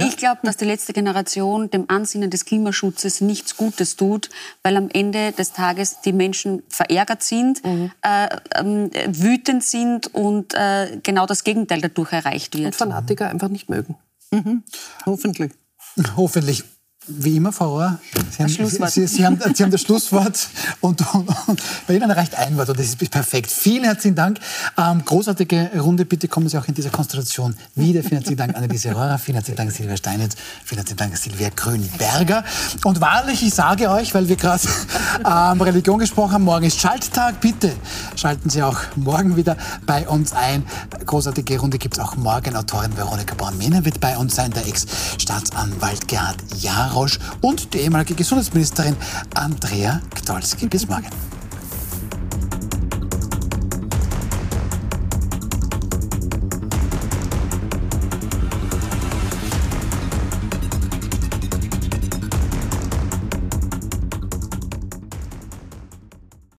S3: Ich glaube, dass die letzte Generation dem Ansinnen des Klimaschutzes nichts Gutes tut, weil am Ende des Tages die Menschen verärgert sind, äh, ähm, wütend sind und äh, genau das Gegenteil dadurch erreicht
S4: Und
S3: wird.
S4: Fanatiker einfach nicht mögen.
S2: Hoffentlich.
S1: Hoffentlich. Wie immer, Frau Rohr, Sie haben. Sie, Sie, haben, Sie haben das Schlusswort und, und, und bei Ihnen reicht ein Wort und das ist perfekt. Vielen herzlichen Dank. Ähm, großartige Runde. Bitte kommen Sie auch in dieser Konstellation wieder. Vielen herzlichen Dank, Anneliese Rohrer. Vielen herzlichen Dank, Silvia Steinitz. Vielen herzlichen Dank, Silvia Grünberger. Und wahrlich, ich sage euch, weil wir gerade ähm, Religion gesprochen haben, morgen ist Schalttag. Bitte schalten Sie auch morgen wieder bei uns ein. Großartige Runde gibt es auch morgen. Autorin Veronika Braun-Mehner wird bei uns sein, der Ex-Staatsanwalt Gerhard Jarosch und die ehemalige Gesundheitsministerin Andrea Gdolski. Bis morgen.